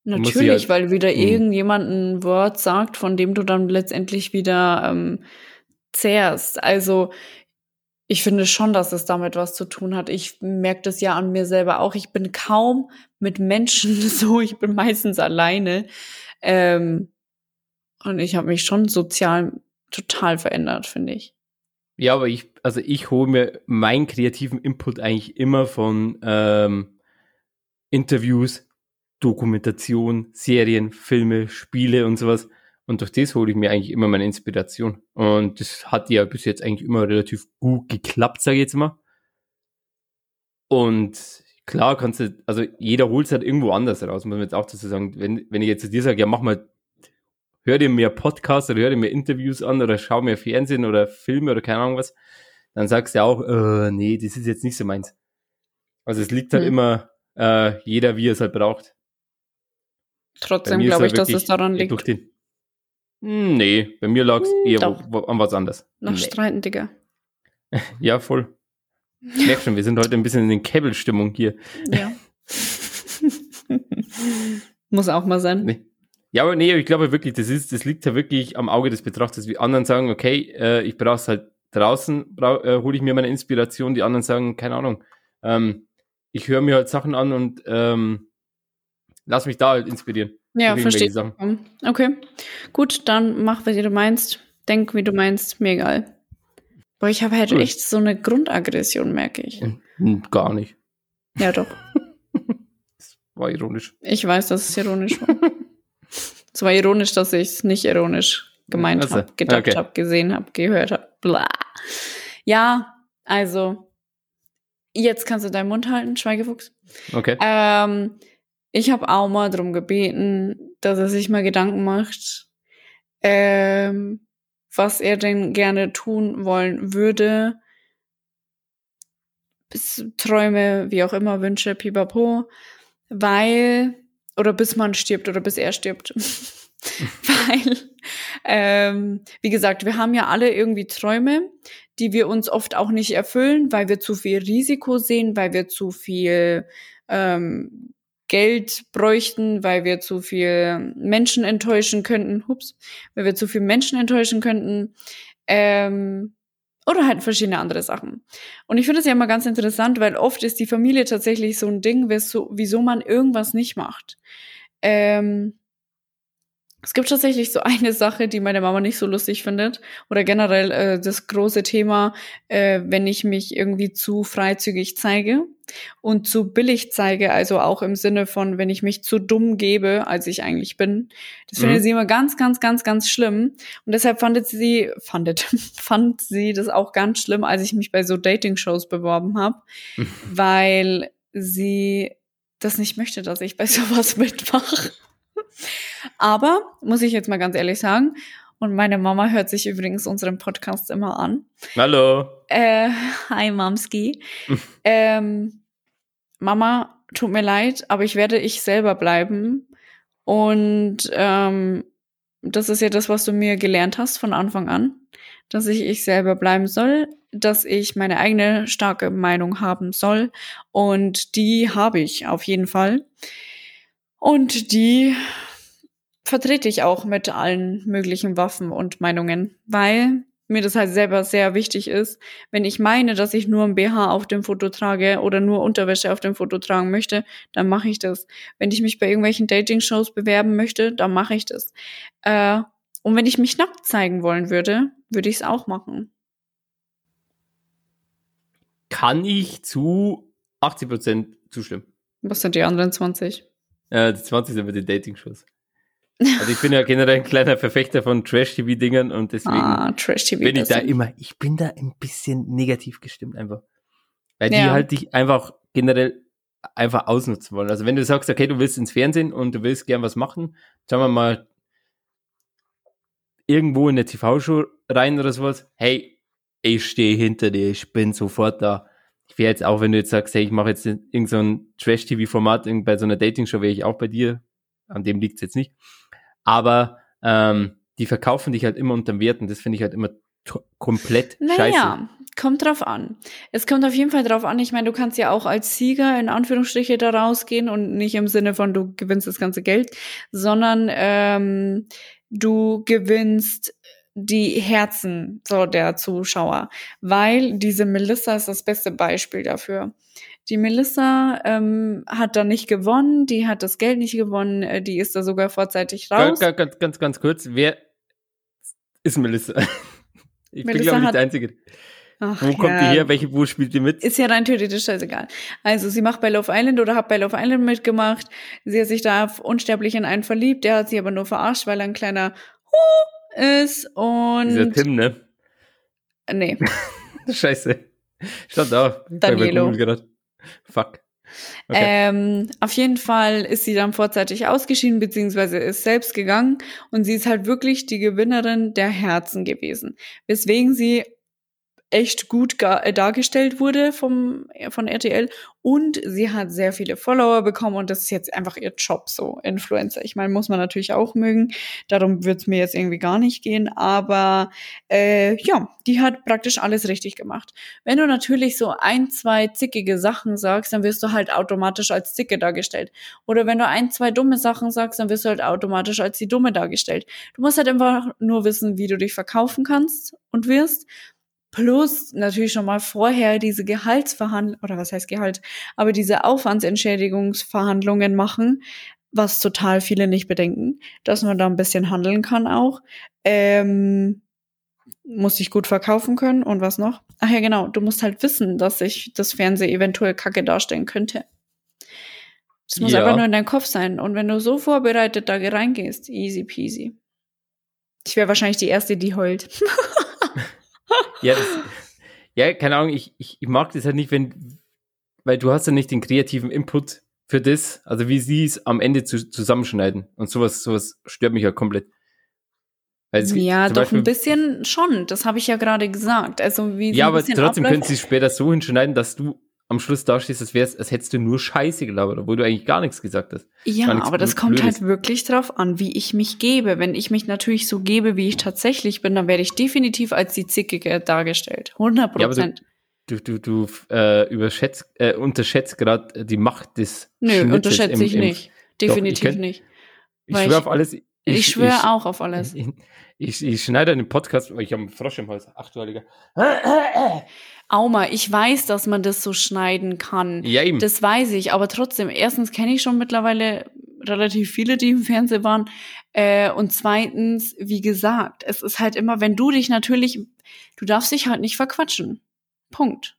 Natürlich, halt- weil wieder Mhm. irgendjemand ein Wort sagt, von dem du dann letztendlich wieder ähm, zehrst. Also ich finde schon, dass es damit was zu tun hat. Ich merke das ja an mir selber auch. Ich bin kaum mit Menschen (laughs) so, ich bin meistens alleine. Ähm, und ich habe mich schon sozial total verändert, finde ich. Ja, aber ich, also ich hole mir meinen kreativen Input eigentlich immer von ähm, Interviews, Dokumentation, Serien, Filme, Spiele und sowas. Und durch das hole ich mir eigentlich immer meine Inspiration. Und das hat ja bis jetzt eigentlich immer relativ gut geklappt, sage ich jetzt mal. Und klar kannst du, also jeder holt es halt irgendwo anders raus, muss man jetzt auch dazu sagen. Wenn, wenn ich jetzt zu dir sage, ja, mach mal, hör dir mehr Podcasts oder hör dir mehr Interviews an oder schau mehr Fernsehen oder Filme oder keine Ahnung was, dann sagst du auch, äh, nee, das ist jetzt nicht so meins. Also es liegt halt Hm. immer äh, jeder, wie er es halt braucht. Trotzdem mir glaube halt ich, dass es daran liegt. Durch den nee, bei mir lag es Hm, eher doch. wo, wo, an was anderes. Nach Nee. Streiten, Digga. (laughs) Ja, voll. Ich merk schon, wir sind heute ein bisschen in den Kebbelstimmung hier. Ja. (laughs) Muss auch mal sein. Nee. Ja, aber nee, ich glaube wirklich, das ist, das liegt ja wirklich am Auge des Betrachters. Wie anderen sagen, okay, äh, ich brauche es halt draußen, äh, hole ich mir meine Inspiration. Die anderen sagen, keine Ahnung, ähm, ich höre mir halt Sachen an und ähm, lass mich da halt inspirieren. Ja, verstehe. Okay. Gut, dann mach, wie du meinst. Denk, wie du meinst. Mir egal. Boah, ich habe halt Cool. echt so eine Grundaggression, merke ich. Hm, Gar nicht. Ja, doch. (laughs) War ironisch. Ich weiß, dass es ironisch war. (laughs) es war ironisch, dass ich es nicht ironisch gemeint Also, habe, gedacht okay. habe, gesehen habe, gehört habe. Bla. Ja, also Jetzt kannst du deinen Mund halten, Schweigefuchs. Okay. Ähm, ich habe auch mal darum gebeten, dass er sich mal Gedanken macht, ähm, was er denn gerne tun wollen würde. Bis Träume, wie auch immer, Wünsche, pipapo. Weil, oder bis man stirbt oder bis er stirbt. (laughs) weil, ähm, wie gesagt, wir haben ja alle irgendwie Träume, die wir uns oft auch nicht erfüllen, weil wir zu viel Risiko sehen, weil wir zu viel ähm, Geld bräuchten, weil wir zu viel Menschen enttäuschen könnten, hups, weil wir zu viel Menschen enttäuschen könnten, ähm, oder halt verschiedene andere Sachen. Und ich finde es ja immer ganz interessant, weil oft ist die Familie tatsächlich so ein Ding, wieso, man irgendwas nicht macht. Ähm, es gibt tatsächlich so eine Sache, die meine Mama nicht so lustig findet. Oder generell äh, das große Thema, äh, wenn ich mich irgendwie zu freizügig zeige und zu billig zeige, also auch im Sinne von, wenn ich mich zu dumm gebe, als ich eigentlich bin. Das Mhm. findet sie immer ganz, ganz, ganz, ganz schlimm. Und deshalb fandet sie, fandet, (laughs) fand sie das auch ganz schlimm, als ich mich bei so Dating-Shows beworben habe, (laughs) weil sie das nicht möchte, dass ich bei (laughs) sowas mitmache. Aber, muss ich jetzt mal ganz ehrlich sagen, und meine Mama hört sich übrigens unseren Podcast immer an. Hallo. Äh, hi Mamski. (laughs) ähm, Mama, tut mir leid, aber ich werde ich selber bleiben. Und ähm, das ist ja das, was du mir gelernt hast von Anfang an, dass ich ich selber bleiben soll, dass ich meine eigene starke Meinung haben soll. Und die habe ich auf jeden Fall. Und die vertrete ich auch mit allen möglichen Waffen und Meinungen, weil mir das halt selber sehr wichtig ist. Wenn ich meine, dass ich nur ein BH auf dem Foto trage oder nur Unterwäsche auf dem Foto tragen möchte, dann mache ich das. Wenn ich mich bei irgendwelchen Dating-Shows bewerben möchte, dann mache ich das. Äh, und wenn ich mich nackt zeigen wollen würde, würde ich es auch machen. Kann ich zu 80% zustimmen. Was sind die anderen 20? Äh, die 20 sind mit den Dating-Shows. Also ich bin ja generell ein kleiner Verfechter von Trash-TV-Dingern und deswegen Ah, bin ich da immer, ich bin da ein bisschen negativ gestimmt einfach. Weil die Ja. halt dich einfach generell einfach ausnutzen wollen. Also wenn du sagst, okay, du willst ins Fernsehen und du willst gern was machen, sagen wir mal irgendwo in eine TV-Show rein oder sowas, hey, ich stehe hinter dir, ich bin sofort da. Ich wäre jetzt auch, wenn du jetzt sagst, hey, ich mache jetzt irgendein so Trash-TV-Format bei so einer Dating-Show, wäre ich auch bei dir. An dem liegt's jetzt nicht. Aber ähm, die verkaufen dich halt immer unterm Wert und das finde ich halt immer komplett scheiße. Naja, kommt drauf an. Es kommt auf jeden Fall drauf an. Ich meine, du kannst ja auch als Sieger in Anführungsstriche da rausgehen und nicht im Sinne von du gewinnst das ganze Geld, sondern ähm, du gewinnst die Herzen so der Zuschauer, weil diese Melissa ist das beste Beispiel dafür. Die Melissa ähm, hat da nicht gewonnen, die hat das Geld nicht gewonnen, äh, die ist da sogar vorzeitig raus. Ganz, ganz, ganz, ganz kurz, wer ist Melissa? (laughs) Ich bin, Melissa glaube ich, nicht der Einzige. Ach, Wo kommt ja. die her? Welche Wo spielt die mit? Ist ja rein theoretisch scheißegal. Also sie macht bei Love Island oder hat bei Love Island mitgemacht. Sie hat sich da unsterblich in einen verliebt. Der hat sie aber nur verarscht, weil er ein kleiner Hu ist. Dieser Und Tim, ne? nee, (laughs) Scheiße. Stand da. Grad. Fuck. Okay. Ähm, auf jeden Fall ist sie dann vorzeitig ausgeschieden, beziehungsweise ist selbst gegangen und sie ist halt wirklich die Gewinnerin der Herzen gewesen. Weswegen sie echt gut äh, dargestellt wurde vom, von RTL und sie hat sehr viele Follower bekommen und das ist jetzt einfach ihr Job so, Influencer. Ich meine, muss man natürlich auch mögen, darum wird es mir jetzt irgendwie gar nicht gehen, aber äh, ja, die hat praktisch alles richtig gemacht. Wenn du natürlich so ein, zwei zickige Sachen sagst, dann wirst du halt automatisch als zicke dargestellt. Oder wenn du ein, zwei dumme Sachen sagst, dann wirst du halt automatisch als die dumme dargestellt. Du musst halt einfach nur wissen, wie du dich verkaufen kannst und wirst. Plus natürlich schon mal vorher diese Gehaltsverhandlungen, oder was heißt Gehalt, aber diese Aufwandsentschädigungsverhandlungen machen, was total viele nicht bedenken, dass man da ein bisschen handeln kann auch. Ähm, muss ich gut verkaufen können und was noch? Ach ja, genau, du musst halt wissen, dass sich das Fernsehen eventuell kacke darstellen könnte. Das muss Ja. einfach nur in deinem Kopf sein. Und wenn du so vorbereitet da reingehst, easy peasy. Ich wäre wahrscheinlich die Erste, die heult. (laughs) Ja, das, ja, keine Ahnung, ich, ich, ich mag das halt nicht, wenn weil du hast ja nicht den kreativen Input für das, also wie sie es am Ende zu, zusammenschneiden. Und sowas, sowas stört mich ja komplett. Es- Ja, doch Beispiel- ein bisschen schon. Das habe ich ja gerade gesagt. Also wie sie Ja, aber trotzdem abläuft. können sie es später so hinschneiden, dass du am Schluss dastehst, als wär's, als hättest du nur Scheiße gelabert, obwohl du eigentlich gar nichts gesagt hast. Ja, aber das Blödes. kommt halt wirklich drauf an, wie ich mich gebe. Wenn ich mich natürlich so gebe, wie ich tatsächlich bin, dann werde ich definitiv als die Zickige dargestellt. 100 Ja, aber Prozent. Du, du, du äh, überschätzt, äh, unterschätzt gerade die Macht des Nö, Schnittes unterschätze im- ich im- nicht. Doch, Definitiv ich könnt- nicht. Ich weil schwöre ich- auf alles. Ich, schwöre auch auf alles. Ich, (laughs) ich, ich schneide einen Podcast, oh, ich habe einen Frosch im Hals. Ach du Heiliger. Auma, ich weiß, dass man das so schneiden kann. Ja, eben. Das weiß ich, aber trotzdem, erstens kenne ich schon mittlerweile relativ viele, die im Fernsehen waren. Äh, und zweitens, wie gesagt, es ist halt immer, wenn du dich natürlich, du darfst dich halt nicht verquatschen. Punkt.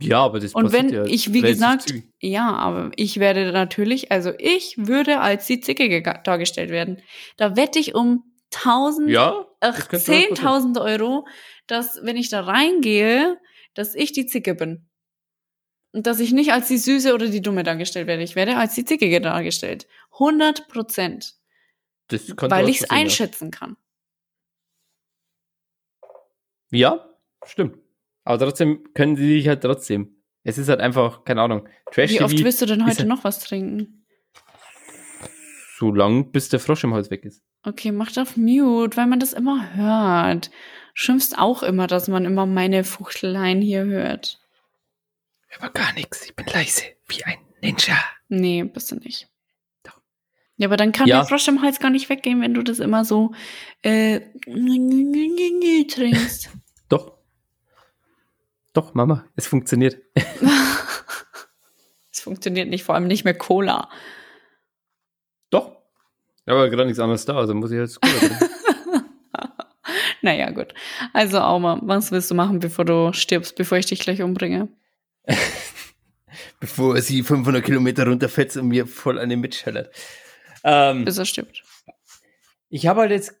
ja, aber das Und wenn ja ich, wie gesagt, ja, aber ich werde natürlich, also ich würde als die Zickige ga- dargestellt werden. Da wette ich um tausend, Ja, ach, das könnte auch passieren. 10.000 Euro, dass, wenn ich da reingehe, dass ich die Zicke bin. Und dass ich nicht als die Süße oder die Dumme dargestellt werde. Ich werde als die Zickige dargestellt. 100 Prozent. Weil ich es einschätzen kann. Ja. stimmt. Aber trotzdem können sie dich halt trotzdem. Es ist halt einfach, keine Ahnung, Trash Wie oft TV, willst du denn heute ja- noch was trinken? so lang, bis der Frosch im Hals weg ist. Okay, mach auf Mute, weil man das immer hört. Schimpfst auch immer, dass man immer meine Fuchteleien hier hört. Aber gar nichts. Ich bin leise, wie ein Ninja. Nee, bist du nicht. Doch. Ja, aber dann kann Ja. der Frosch im Hals gar nicht weggehen, wenn du das immer so äh, trinkst. (laughs) Doch. Doch, Mama, es funktioniert. (laughs) Es funktioniert nicht, vor allem nicht mehr Cola. Doch. Aber gerade nichts anderes da, also muss ich jetzt Cola trinken. (laughs) (laughs) Naja, gut. Also, Auma, was willst du machen, bevor du stirbst, bevor ich dich gleich umbringe? (laughs) Bevor sie 500 Kilometer runterfetzt und mir voll eine mitschallert. Ähm, Bis er stirbt. ich habe halt jetzt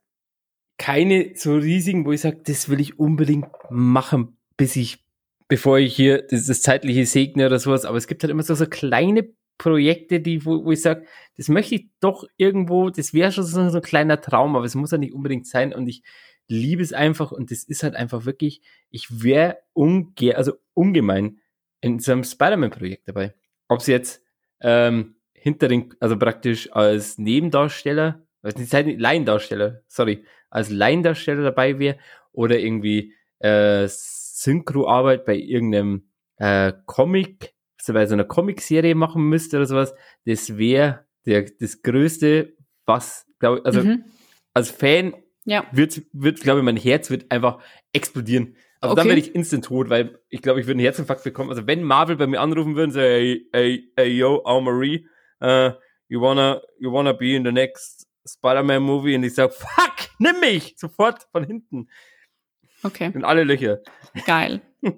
keine so riesigen, wo ich sage, das will ich unbedingt machen, bis ich, bevor ich hier das, das zeitliche segne oder sowas. Aber es gibt halt immer so, so kleine Projekte, die, wo, wo ich sage, das möchte ich doch irgendwo, das wäre schon so, so ein kleiner Traum, aber es muss ja nicht unbedingt sein. Und ich liebe es einfach und das ist halt einfach wirklich, ich wäre unge also ungemein in so einem Spider-Man-Projekt dabei. Ob es jetzt ähm, hinter den, also praktisch als Nebendarsteller, also nicht Laiendarsteller, sorry, als Laiendarsteller dabei wäre oder irgendwie äh, Synchroarbeit bei irgendeinem äh, Comic, so bei so einer Comic-Serie machen müsste oder sowas, das wäre das Größte, was, glaube also mhm. als Fan Ja, wird, wird glaube ich, mein Herz wird einfach explodieren. Also dann Okay. werde ich instant tot, weil ich glaube, ich würde einen Herzinfarkt bekommen. Also wenn Marvel bei mir anrufen würden, so, hey, hey, hey, yo, Al Marie, uh, you wanna, you wanna be in the next Spider-Man Movie? Und ich sage, fuck, nimm mich! Sofort von hinten. okay. In alle Löcher. Geil. (laughs)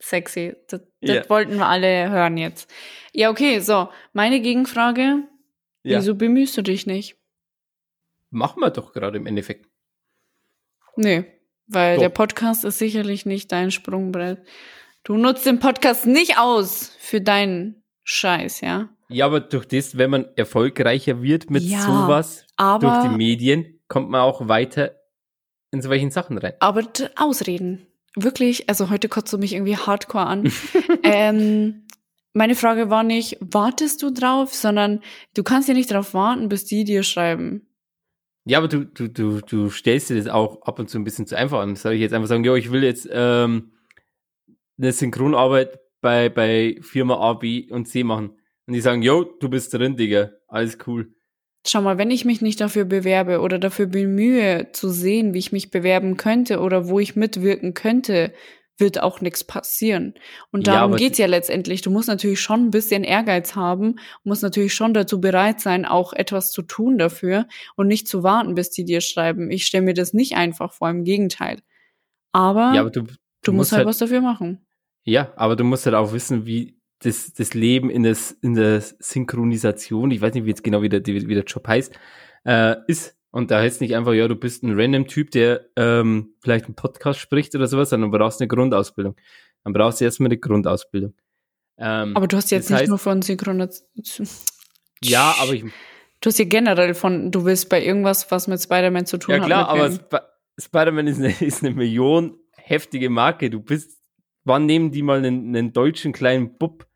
Sexy. Das, das Ja. wollten wir alle hören jetzt. Ja, okay, so. Meine Gegenfrage. Ja. Wieso bemühst du dich nicht? Machen wir doch gerade im Endeffekt. Nee, weil Doch. der Podcast ist sicherlich nicht dein Sprungbrett. Du nutzt den Podcast nicht aus für deinen Scheiß, ja? Ja, aber durch das, wenn man erfolgreicher wird mit Ja, sowas, Aber, durch die Medien, kommt man auch weiter in solchen Sachen rein. aber Ausreden. Wirklich, also heute kotzt du mich irgendwie hardcore an. (laughs) ähm, meine Frage war nicht, wartest du drauf, sondern du kannst ja nicht drauf warten, bis die dir schreiben. Ja, aber du, du, du, du stellst dir das auch ab und zu ein bisschen zu einfach an. Soll ich jetzt einfach sagen, jo, ich will jetzt ähm, eine Synchronarbeit bei, bei Firma A, B und C machen. Und die sagen, jo, du bist drin, Digga. Alles cool. Schau mal, wenn ich mich nicht dafür bewerbe oder dafür bemühe, zu sehen, wie ich mich bewerben könnte oder wo ich mitwirken könnte, wird auch nichts passieren. Und Ja, darum aber geht's ja letztendlich. Du musst natürlich schon ein bisschen Ehrgeiz haben, musst natürlich schon dazu bereit sein, auch etwas zu tun dafür und nicht zu warten, bis die dir schreiben. Ich stelle mir das nicht einfach vor, im Gegenteil. Aber, Ja, aber du, du musst halt was dafür machen. Ja, aber du musst halt auch wissen, wie das, das Leben in, das, in der Synchronisation, ich weiß nicht, wie jetzt genau wie der, wie der Job heißt, äh, ist. Und da heißt nicht einfach, ja, du bist ein random Typ, der ähm, vielleicht einen Podcast spricht oder sowas, sondern du brauchst eine Grundausbildung. Dann brauchst du erstmal eine Grundausbildung. Ähm, Aber du hast jetzt nicht heißt- nur von Synchronisation. Ja, aber ich, Du hast ja generell von, du willst bei irgendwas, was mit Spider-Man zu tun ja hat. klar, aber mitwirken. Sp Spider-Man ist eine, (laughs) ist eine Million heftige Marke. Du bist, wann nehmen die mal einen, einen deutschen kleinen Bub?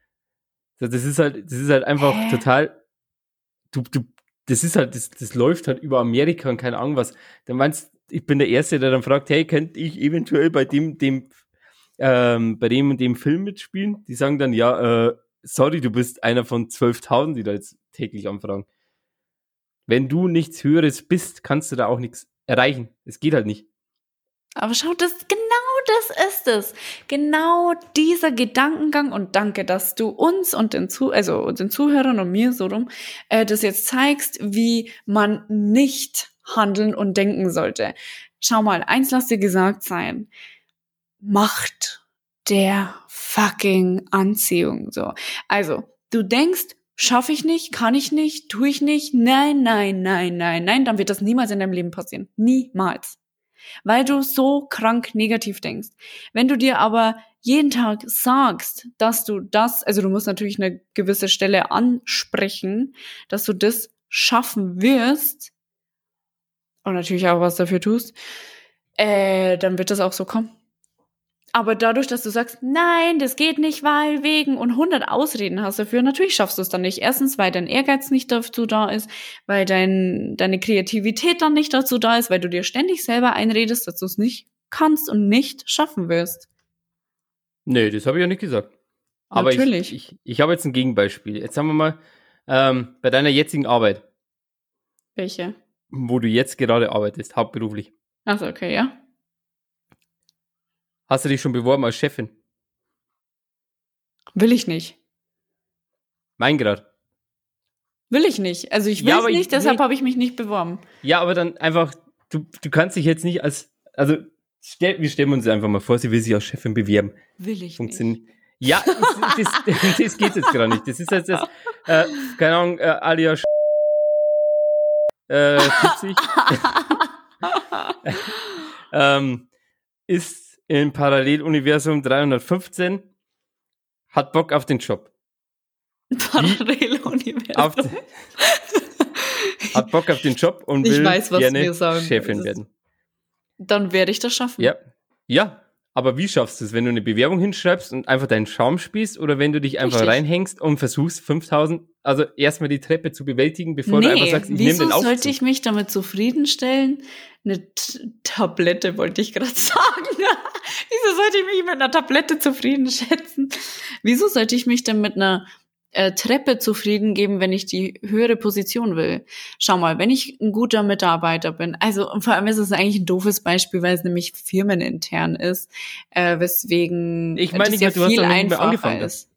Das das ist halt, das ist halt einfach Hä? total, du, du, das ist halt, das, das läuft halt über Amerika und keine Ahnung was. Dann meinst, ich bin der Erste, der dann fragt, hey, könnte ich eventuell bei dem, dem, ähm, bei dem und dem Film mitspielen? Die sagen dann, ja, äh, sorry, du bist einer von 12.000, die da jetzt täglich anfragen. Wenn du nichts Höheres bist, kannst du da auch nichts erreichen. Es geht halt nicht. Aber schau, das, genau das ist es. Genau dieser Gedankengang und danke, dass du uns und den, Zu also den Zuhörern und mir so rum äh, das jetzt zeigst, wie man nicht handeln und denken sollte. Schau mal, eins lass dir gesagt sein. Macht der fucking Anziehung, so. Also, du denkst, schaffe ich nicht, kann ich nicht, tue ich nicht, nein, nein, nein, nein, nein, dann wird das niemals in deinem Leben passieren. Niemals weil du so krank negativ denkst. Wenn du dir aber jeden Tag sagst, dass du das, also du musst natürlich eine gewisse Stelle ansprechen, dass du das schaffen wirst und natürlich auch was dafür tust, äh, dann wird das auch so kommen. Aber dadurch, dass du sagst, nein, das geht nicht, weil, wegen und 100 Ausreden hast dafür, natürlich schaffst du es dann nicht. Erstens, weil dein Ehrgeiz nicht dazu da ist, weil dein, deine Kreativität dann nicht dazu da ist, weil du dir ständig selber einredest, dass du es nicht kannst und nicht schaffen wirst. Nee, das habe ich ja nicht gesagt. Aber Natürlich. ich, ich, ich habe jetzt ein Gegenbeispiel. Jetzt sagen wir mal, ähm, bei deiner jetzigen Arbeit, Welche? wo du jetzt gerade arbeitest, hauptberuflich, Achso, okay, ja. Hast du dich schon beworben als Chefin? Will ich nicht. Mein grad. Will ich nicht. Also ich will Ja, es aber ich- nicht, deshalb nee. habe ich mich nicht beworben. Ja, aber dann einfach, du, du kannst dich jetzt nicht als, also stell, wir stellen uns einfach mal vor, sie will sich als Chefin bewerben. Will ich Funktioniert. Ja, das, das, (laughs) das geht jetzt gerade nicht. Das ist jetzt das, äh, keine Ahnung, äh, alias äh, 70. (laughs) (laughs) ähm, ist im Paralleluniversum 315, hat Bock auf den Job. Paralleluniversum. Auf, hat Bock auf den Job und Ich will weiß, was gerne wir sagen. Chefin werden. Dann werde ich das schaffen. Ja. Ja. Aber wie schaffst du es, wenn du eine Bewerbung hinschreibst und einfach deinen Charme spielst oder wenn du dich einfach Richtig. reinhängst und versuchst 5000, also erstmal die Treppe zu bewältigen, bevor du einfach sagst, ich nehme den Aufzug. sollte ich mich damit zufriedenstellen? Eine T Tablette wollte ich gerade (laughs) sagen. wieso sollte ich mich mit einer Tablette zufrieden schätzen? Wieso sollte ich mich denn mit einer äh, Treppe zufrieden geben, wenn ich die höhere Position will? Schau mal, wenn ich ein guter Mitarbeiter bin, also vor allem ist es eigentlich ein doofes Beispiel, weil es nämlich firmenintern ist, äh, weswegen Ich meine das nicht ja du hast viel nicht mehr einfacher angefangen. ist.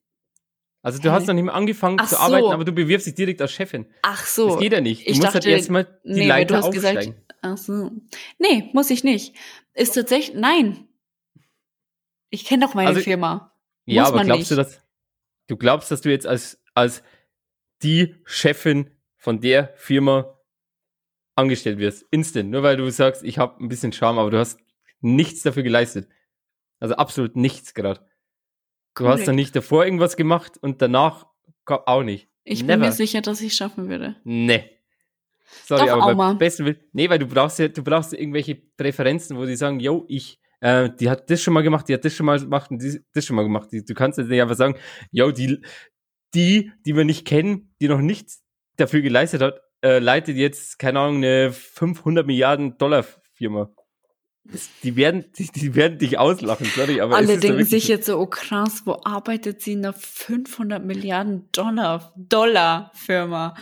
Also du Hä? hast noch nicht mehr angefangen Ach zu so. arbeiten, aber du bewirbst dich direkt als Chefin. Ach so. Das geht ja nicht. Du ich musst dachte, halt erstmal die nee, weil du Leiter hast gesagt- aufsteigen. Ach so. Nee, muss ich nicht. Ist tatsächlich, nein. Ich kenne doch meine Also- Firma. ja, muss aber glaubst du, nicht. dass du glaubst, dass du jetzt als, als die Chefin von der Firma angestellt wirst? Instant. Nur weil du sagst, ich habe ein bisschen Charme, aber du hast nichts dafür geleistet. Also absolut nichts gerade. Du hast Korrekt. dann nicht davor irgendwas gemacht und danach auch nicht. Ich bin Never. mir sicher, dass ich es schaffen würde. Nee. Sorry, Doch, aber beim besten Will. Nee, weil du brauchst ja, du brauchst ja irgendwelche Präferenzen, wo die sagen, yo, ich, äh, die hat das schon mal gemacht, die hat das schon mal gemacht und die, das schon mal gemacht. Die, du kannst jetzt nicht einfach sagen, yo, die, die, die wir nicht kennen, die noch nichts dafür geleistet hat, äh, leitet jetzt, keine Ahnung, eine 500 Milliarden Dollar Firma. Die werden, (laughs) die, die werden dich auslachen, sorry, aber Alle denken sich jetzt so, oh krass, wo arbeitet sie in einer 500 Milliarden Dollar, Dollar Firma?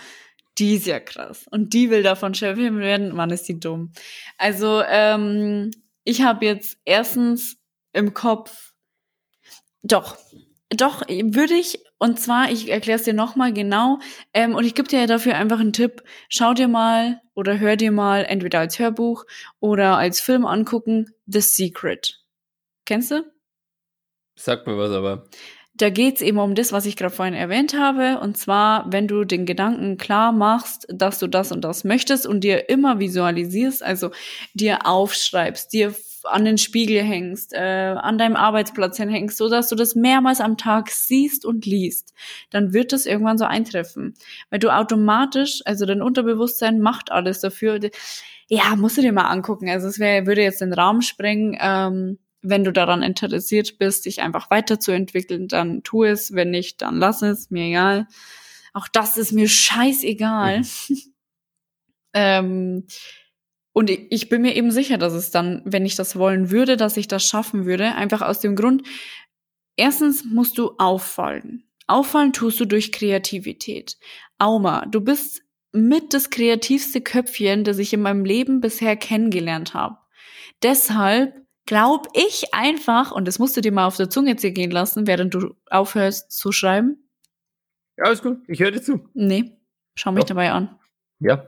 Die ist ja krass. Und die will davon Chefin werden. Mann, ist die dumm. Also, ähm, ich habe jetzt erstens im Kopf, doch, doch, würde ich, und zwar, ich erkläre es dir nochmal genau, ähm, und ich gebe dir dafür einfach einen Tipp. Schau dir mal oder hör dir mal entweder als Hörbuch oder als Film angucken, The Secret. Kennst du? Sag mir was, aber. Da geht's eben um das, was ich gerade vorhin erwähnt habe. Und zwar, wenn du den Gedanken klar machst, dass du das und das möchtest und dir immer visualisierst, also dir aufschreibst, dir an den Spiegel hängst, äh, an deinem Arbeitsplatz hinhängst, so dass du das mehrmals am Tag siehst und liest, dann wird das irgendwann so eintreffen. Weil du automatisch, also dein Unterbewusstsein macht alles dafür. Ja, musst du dir mal angucken. Also es wäre, würde jetzt den Raum sprengen. Ähm, wenn du daran interessiert bist, dich einfach weiterzuentwickeln, dann tu es. Wenn nicht, dann lass es. Mir egal. Auch das ist mir scheißegal. (laughs) ähm, und ich ich bin mir eben sicher, dass es dann, wenn ich das wollen würde, dass ich das schaffen würde. Einfach aus dem Grund, erstens musst du auffallen. Auffallen tust du durch Kreativität. Auma, du bist mit das kreativste Köpfchen, das ich in meinem Leben bisher kennengelernt habe. Deshalb glaube ich einfach, und das musst du dir mal auf der Zunge zergehen lassen, während du aufhörst zu schreiben. Ja, alles gut. Ich höre dir zu. Nee, schau mich Doch. dabei an. Ja.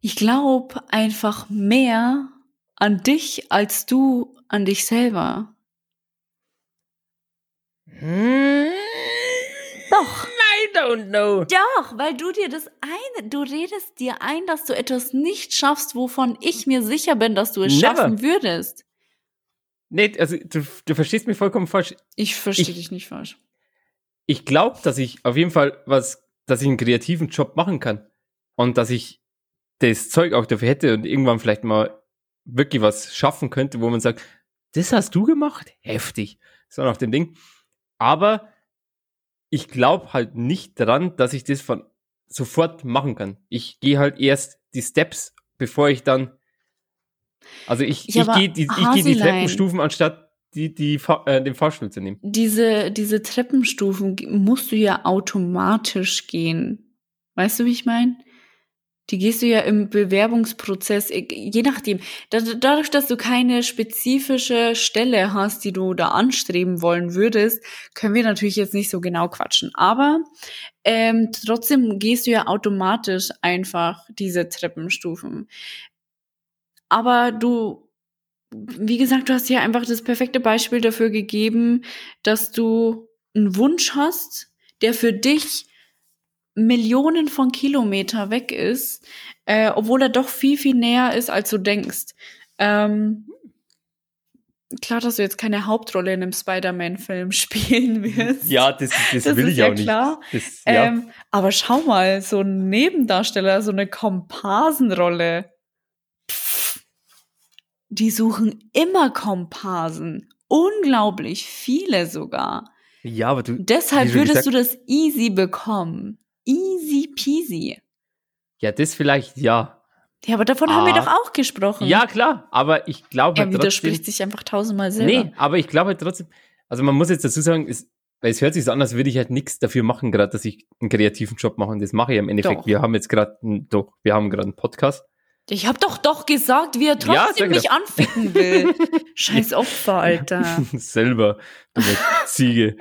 Ich glaube einfach mehr an dich als du an dich selber. Doch. Don't know. Doch, weil du dir das ein, du redest dir ein, dass du etwas nicht schaffst, wovon ich mir sicher bin, dass du es Never. schaffen würdest. Nee, also du, du verstehst mich vollkommen falsch. Ich verstehe Ich- dich nicht falsch. Ich glaube, dass ich auf jeden Fall was, dass ich einen kreativen Job machen kann. Und dass ich das Zeug auch dafür hätte und irgendwann vielleicht mal wirklich was schaffen könnte, wo man sagt, das hast du gemacht? Heftig. So nach dem Ding. Aber ich glaube halt nicht daran, dass ich das von sofort machen kann. Ich gehe halt erst die Steps, bevor ich dann. Also ich, Ja, ich gehe die, ich geh die. Treppenstufen, anstatt die, die, äh, den Fahrstuhl zu nehmen. Diese, diese Treppenstufen musst du ja automatisch gehen. Weißt du, wie ich meine? Die gehst du ja im Bewerbungsprozess, e- je nachdem. Da- Dadurch, dass du keine spezifische Stelle hast, die du da anstreben wollen würdest, können wir natürlich jetzt nicht so genau quatschen. Aber ähm, trotzdem gehst du ja automatisch einfach diese Treppenstufen. Aber du, wie gesagt, du hast ja einfach das perfekte Beispiel dafür gegeben, dass du einen Wunsch hast, der für dich Millionen von Kilometer weg ist, äh, obwohl er doch viel, viel näher ist, als du denkst. Ähm, klar, dass du jetzt keine Hauptrolle in einem Spider-Man-Film (laughs) spielen wirst. Ja, das, das, Das will ist ich ja auch nicht. klar. Das, ja. Ähm, aber schau mal, so ein Nebendarsteller, so eine Komparsenrolle. Pff, die suchen immer Komparsen. Unglaublich viele sogar. ja, aber du, Deshalb würdest gesagt- du das easy bekommen. Easy peasy. ja, das vielleicht, ja. Ja, aber davon haben wir Ah. doch auch gesprochen. Ja, klar, aber ich glaube er halt trotzdem. widerspricht sich einfach tausendmal selber. Nee, aber ich glaube halt trotzdem, also man muss jetzt dazu sagen, es, weil es hört sich so an, als würde ich halt nichts dafür machen, gerade, dass ich einen kreativen Job mache. Und das mache ich im Endeffekt. Doch. Wir haben jetzt gerade, doch, wir haben gerade einen Podcast. Ich hab doch doch gesagt, wie er Ja, trotzdem sag mich doch. anficken will. (laughs) Scheiß Opfer, Alter. (laughs) Selber, dumme Ziege.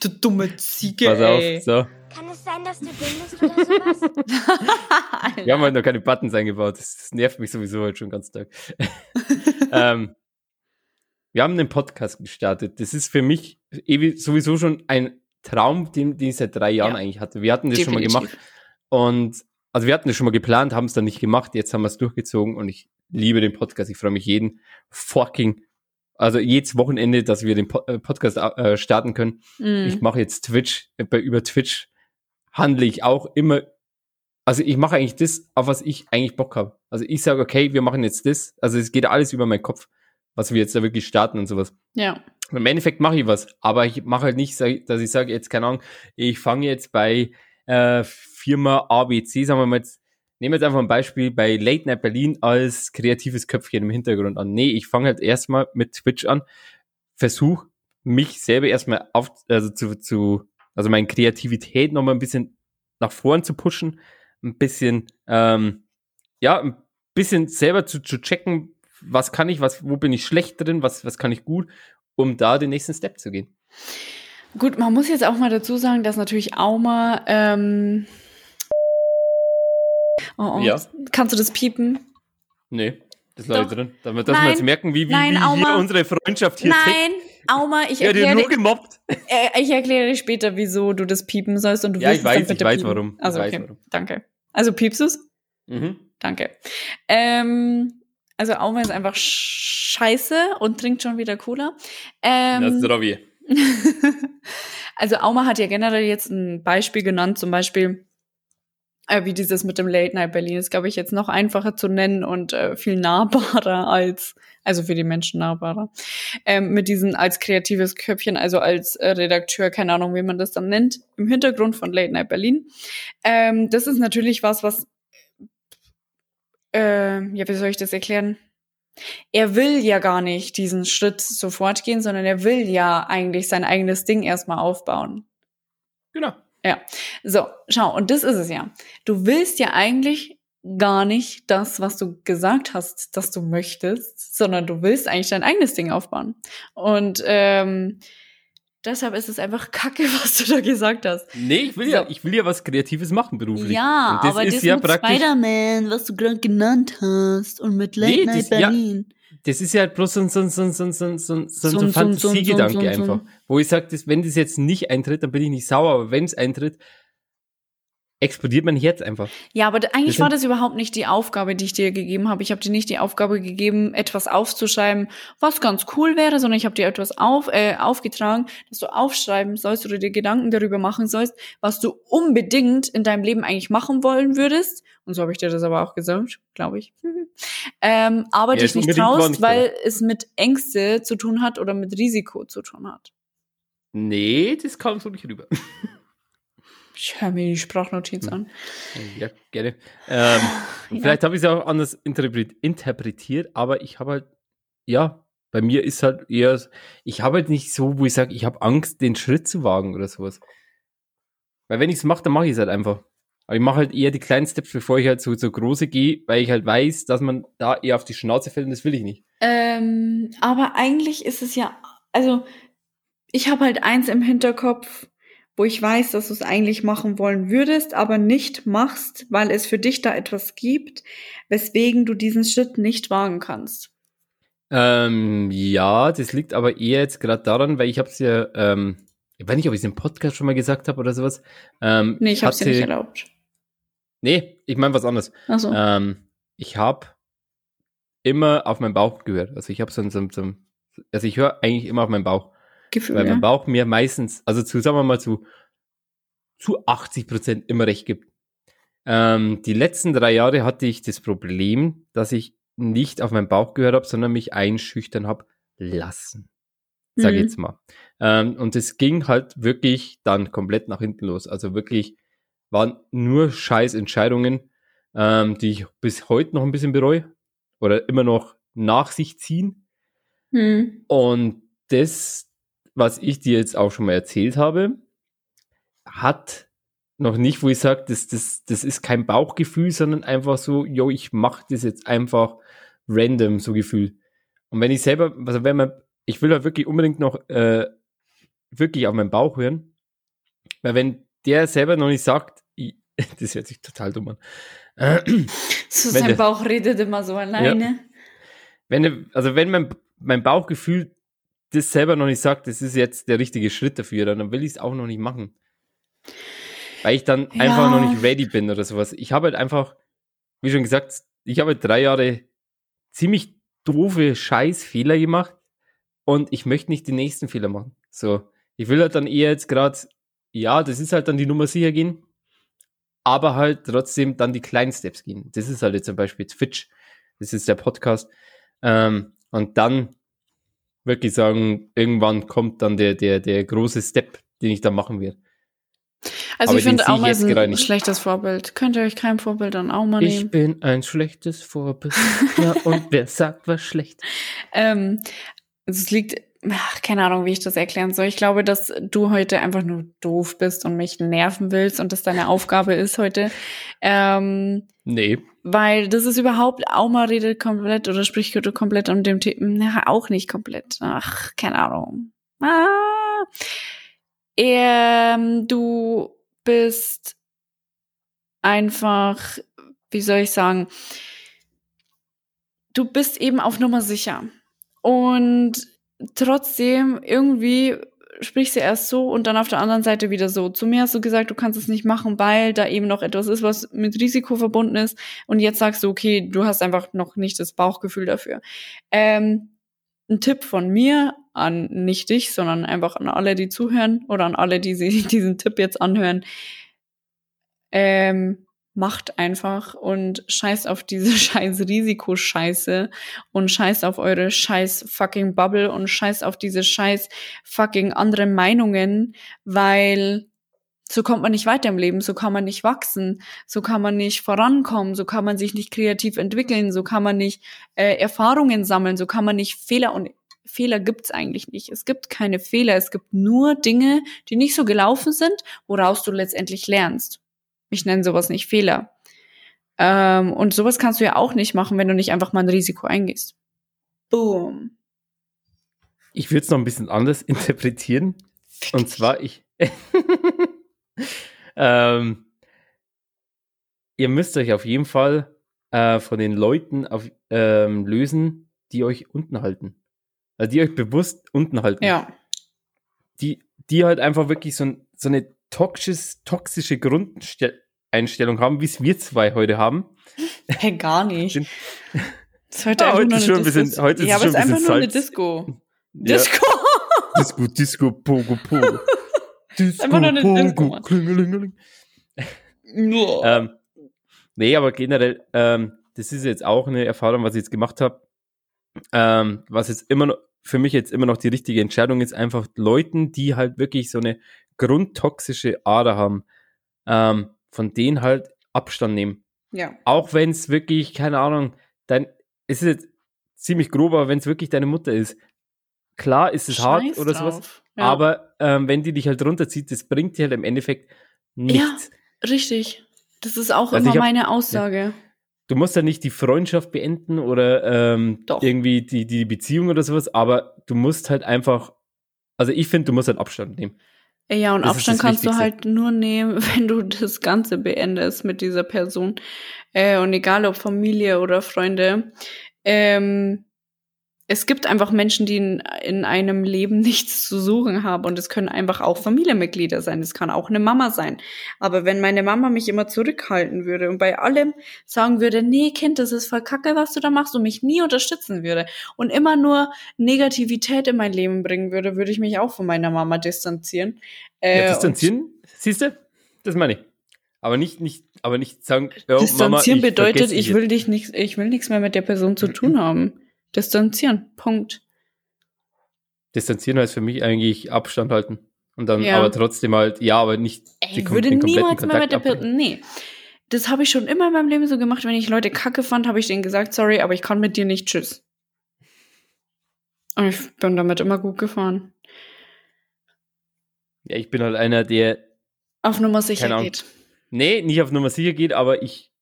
Du dumme Ziege, Pass ey. auf, so. Kann es sein, dass du dumm bist oder sowas? (laughs) Wir haben halt noch keine Buttons eingebaut. Das, das nervt mich sowieso halt schon ganz Tag. (laughs) ähm, wir haben einen Podcast gestartet. Das ist für mich sowieso schon ein Traum, den, den ich seit drei Jahren Ja. eigentlich hatte. Wir hatten das schon mal Definitiv. gemacht. Und also wir hatten das schon mal geplant, haben es dann nicht gemacht. Jetzt haben wir es durchgezogen und ich liebe den Podcast. Ich freue mich jeden fucking, also jedes Wochenende, dass wir den äh, Podcast äh, starten können. Mhm. Ich mache jetzt Twitch, äh, bei über Twitch handle ich auch immer, also ich mache eigentlich das, auf was ich eigentlich Bock habe. Also ich sage, okay, wir machen jetzt das. Also es geht alles über meinen Kopf, was wir jetzt da wirklich starten und sowas. Ja. Und Im Endeffekt mache ich was, aber ich mache halt nicht, dass ich sage, jetzt keine Ahnung, ich fange jetzt bei äh, Firma ABC, sagen wir mal jetzt, nehmen wir jetzt einfach ein Beispiel bei Late Night Berlin als kreatives Köpfchen im Hintergrund an. Nee, ich fange halt erstmal mit Twitch an, versuche mich selber erstmal auf, also zu, zu, also meine Kreativität nochmal ein bisschen nach vorn zu pushen, ein bisschen, ähm, ja, ein bisschen selber zu, zu checken, was kann ich, was, wo bin ich schlecht drin, was, was kann ich gut, um da den nächsten Step zu gehen. Gut, man muss jetzt auch mal dazu sagen, dass natürlich Auma, ähm, oh, oh. Ja. Kannst du das piepen? Nee, das lasse ich drin. Damit, dass Nein. wir jetzt merken, wie, wie, Nein, wie unsere Freundschaft hier tickt. Auma, ich Ja, erkläre nur gemobbt. äh, ich erkläre dir später, wieso du das piepen sollst und du Ja, wirst ich es dann weiß, bitte ich weiß piepen. warum. Ich Also weiß okay, warum. danke. Also piepst du's? Mhm. Danke. Ähm, Also Auma ist einfach scheiße und trinkt schon wieder Cola. Ähm, Das ist Robby. (laughs) also Auma hat ja generell jetzt ein Beispiel genannt, zum Beispiel wie dieses mit dem Late Night Berlin ist, glaube ich, jetzt noch einfacher zu nennen und äh, viel nahbarer (laughs) als, also für die Menschen nahbarer, ähm, mit diesen als kreatives Köpfchen, also als äh, Redakteur, keine Ahnung, wie man das dann nennt, im Hintergrund von Late Night Berlin. Ähm, das ist natürlich was, was, äh, ja, wie soll ich das erklären? Er will ja gar nicht diesen Schritt sofort gehen, sondern er will ja eigentlich sein eigenes Ding erstmal aufbauen. Genau. Ja, so, schau, und das ist es ja. Du willst ja eigentlich gar nicht das, was du gesagt hast, dass du möchtest, sondern du willst eigentlich dein eigenes Ding aufbauen. Und ähm, deshalb ist es einfach Kacke, (laughs) was du da gesagt hast. Nee, ich will ja, So. ich will ja was Kreatives machen beruflich. Ja, das aber ist das ja mit praktisch, Spider-Man, was du gerade genannt hast, und mit Late Nee, Night das- ja. Das ist ja halt bloß so ein, so ein, so ein, so ein, so ein, so ein, so ein, Fantasiegedanke einfach. Wo ich sage, wenn das jetzt nicht eintritt, dann bin ich nicht sauer, aber wenn es eintritt, explodiert man nicht jetzt einfach. Ja, aber eigentlich war das überhaupt nicht die Aufgabe, die ich dir gegeben habe. Ich habe dir nicht die Aufgabe gegeben, etwas aufzuschreiben, was ganz cool wäre, sondern ich habe dir etwas auf, äh, aufgetragen, dass du aufschreiben sollst oder dir Gedanken darüber machen sollst, was du unbedingt in deinem Leben eigentlich machen wollen würdest. Und so habe ich dir das aber auch gesagt, glaube ich. (laughs) ähm, aber Ja, dich nicht traust, nicht weil es mit Ängste zu tun hat oder mit Risiko zu tun hat. Nee, das kam so nicht rüber. (laughs) Ich höre mir die Sprachnotiz an. ja, gerne. Ähm, (laughs) Ja. Vielleicht habe ich es auch anders interpret interpretiert, aber ich habe halt, ja, bei mir ist halt eher, ich habe halt nicht so, wo ich sage, ich habe Angst, den Schritt zu wagen oder sowas. Weil wenn ich es mache, dann mache ich es halt einfach. Aber ich mache halt eher die kleinen Steps, bevor ich halt so, so große gehe, weil ich halt weiß, dass man da eher auf die Schnauze fällt und das will ich nicht. Ähm, aber eigentlich ist es ja, also ich habe halt eins im Hinterkopf, wo ich weiß, dass du es eigentlich machen wollen würdest, aber nicht machst, weil es für dich da etwas gibt, weswegen du diesen Schritt nicht wagen kannst. Ähm, ja, das liegt aber eher jetzt gerade daran, weil ich habe es ja, ähm, ich weiß nicht, ob ich es im Podcast schon mal gesagt habe oder sowas. Ähm, Nee, ich habe es dir nicht erlaubt. Nee, ich meine was anderes. Also, Ähm, ich habe immer auf meinen Bauch gehört. Also ich habe so, so, so, ein- also ich höre eigentlich immer auf meinen Bauch, Gefühl, weil mein Bauch mir meistens, also zu, sagen wir mal zu, zu 80 Prozent immer recht gibt. Ähm, die letzten drei Jahre hatte ich das Problem, dass ich nicht auf meinen Bauch gehört habe, sondern mich einschüchtern habe lassen. Sag ich Mhm. jetzt mal. Ähm, und es ging halt wirklich dann komplett nach hinten los. Also wirklich waren nur scheiß Entscheidungen, ähm, die ich bis heute noch ein bisschen bereue oder immer noch nach sich ziehen. Hm. Und das, was ich dir jetzt auch schon mal erzählt habe, hat noch nicht, wo ich sage, das, das, das ist kein Bauchgefühl, sondern einfach so, yo, ich mache das jetzt einfach random, so Gefühl. Und wenn ich selber, also wenn man, ich will halt wirklich unbedingt noch äh, wirklich auf meinen Bauch hören, weil wenn der selber noch nicht sagt, ich, (laughs) das hört sich total dumm an. Äh, So sein der- Bauch redet immer so alleine. wenn, also wenn mein, mein Bauchgefühl das selber noch nicht sagt, das ist jetzt der richtige Schritt dafür, dann will ich es auch noch nicht machen. Weil ich dann Ja. einfach noch nicht ready bin oder sowas. Ich habe halt einfach, wie schon gesagt, ich habe halt drei Jahre ziemlich doofe Scheißfehler gemacht und ich möchte nicht die nächsten Fehler machen. So, ich will halt dann eher jetzt gerade, ja, das ist halt dann die Nummer sicher gehen, aber halt trotzdem dann die kleinen Steps gehen. Das ist halt jetzt zum Beispiel Twitch, das ist der Podcast. Ähm, und dann wirklich sagen, irgendwann kommt dann der, der, der große Step, den ich dann machen werde. Also Aber ich finde auch ich mal jetzt ein nicht. schlechtes Vorbild. Könnt ihr euch kein Vorbild an Auma Ich nehmen? bin ein schlechtes Vorbild. (laughs) ja, und wer sagt was schlecht? Ähm, es liegt, ach, keine Ahnung, wie ich das erklären soll. Ich glaube, dass du heute einfach nur doof bist und mich nerven willst und das deine Aufgabe ist heute. Ähm, Nee. weil das ist überhaupt, Auma redet komplett oder spricht komplett um dem Thema, ja, auch nicht komplett. Ach, keine Ahnung. Ah. Ähm, du bist einfach, wie soll ich sagen, du bist eben auf Nummer sicher. Und trotzdem irgendwie sprichst du erst so und dann auf der anderen Seite wieder so. Zu mir hast du gesagt, du kannst es nicht machen, weil da eben noch etwas ist, was mit Risiko verbunden ist. Und jetzt sagst du, okay, du hast einfach noch nicht das Bauchgefühl dafür. Ähm, ein Tipp von mir an nicht dich, sondern einfach an alle, die zuhören oder an alle, die sich (laughs) diesen Tipp jetzt anhören. Ähm, macht einfach und scheißt auf diese (laughs) scheiß Risikoscheiße und scheißt auf eure scheiß fucking Bubble und scheißt auf diese scheiß fucking andere Meinungen, weil so kommt man nicht weiter im Leben, so kann man nicht wachsen, so kann man nicht vorankommen, so kann man sich nicht kreativ entwickeln, so kann man nicht äh, Erfahrungen sammeln, so kann man nicht Fehler und Fehler gibt's eigentlich nicht. Es gibt keine Fehler, es gibt nur Dinge, die nicht so gelaufen sind, woraus du letztendlich lernst. Ich nenne sowas nicht Fehler. Ähm, und sowas kannst du ja auch nicht machen, wenn du nicht einfach mal ein Risiko eingehst. Boom. Ich würde es noch ein bisschen anders (laughs) interpretieren. Und zwar, ich. (laughs) ähm, ihr müsst euch auf jeden Fall äh, von den Leuten auf, ähm, lösen, die euch unten halten. Also die euch bewusst unten halten. Ja. Die, die halt einfach wirklich so, so eine toxisches, toxische Grundeinstellung haben, wie es wir zwei heute haben. (laughs) Hey, gar (laughs) nicht. Ist heute Ja, einfach heute ist schon ein bisschen- ist ja, aber es ist ein (laughs) einfach nur eine. Disco. Ja. Disco. Disco, Disco, Pogo, Pogo. Disco, Einfach nur eine Disco, Pogo. Klingelingeling. Ähm, nee, aber generell, ähm, das ist jetzt auch eine Erfahrung, was ich jetzt gemacht habe. Ähm, was jetzt immer noch, für mich jetzt immer noch die richtige Entscheidung ist, einfach Leuten, die halt wirklich so eine grundtoxische Ader haben, ähm, von denen halt Abstand nehmen. ja. Auch wenn es wirklich, keine Ahnung, dein, es ist jetzt ziemlich grob, aber wenn es wirklich deine Mutter ist, klar ist es hart Scheiß oder sowas, drauf. Ja. aber ähm, wenn die dich halt runterzieht, das bringt dir halt im Endeffekt nichts. Richtig. Das ist auch Also immer hab- meine Aussage. Du musst ja nicht die Freundschaft beenden oder ähm, irgendwie die, die Beziehung oder sowas, aber du musst halt einfach, also ich finde, du musst halt Abstand nehmen. Ja, und Das Abstand kannst du halt nur nehmen, (laughs) wenn du das Ganze beendest mit dieser Person. Äh, und egal ob Familie oder Freunde. Ähm, es gibt einfach Menschen, die in, in einem Leben (laughs) nichts zu suchen haben. Und es können einfach auch Familienmitglieder sein. Es kann auch eine Mama sein. Aber wenn meine Mama mich immer zurückhalten würde und bei allem sagen würde, nee, Kind, das ist voll kacke, was du da machst und mich nie unterstützen würde und immer nur Negativität in mein Leben bringen würde, würde ich mich auch von meiner Mama distanzieren. Äh, Ja, distanzieren, siehst du? Das meine ich. Aber nicht, nicht, aber nicht sagen, Und distanzieren Mama, ich bedeutet, ich will dich nicht, ich will nichts mehr mit der Person zu tun (clears throat) haben. Distanzieren. Punkt. Distanzieren heißt für mich eigentlich Abstand halten. Und dann Ja. aber trotzdem halt, ja, aber nicht Ey, ich würde niemals mehr mit der Person. Nee. Das habe ich schon immer in meinem Leben so gemacht. Wenn ich Leute kacke fand, habe ich denen gesagt, sorry, aber ich kann mit dir nicht. Tschüss. Und ich bin damit immer gut gefahren. Ja, ich bin halt einer, der, Auf Nummer sicher geht. nee, nicht auf Nummer sicher geht, aber ich,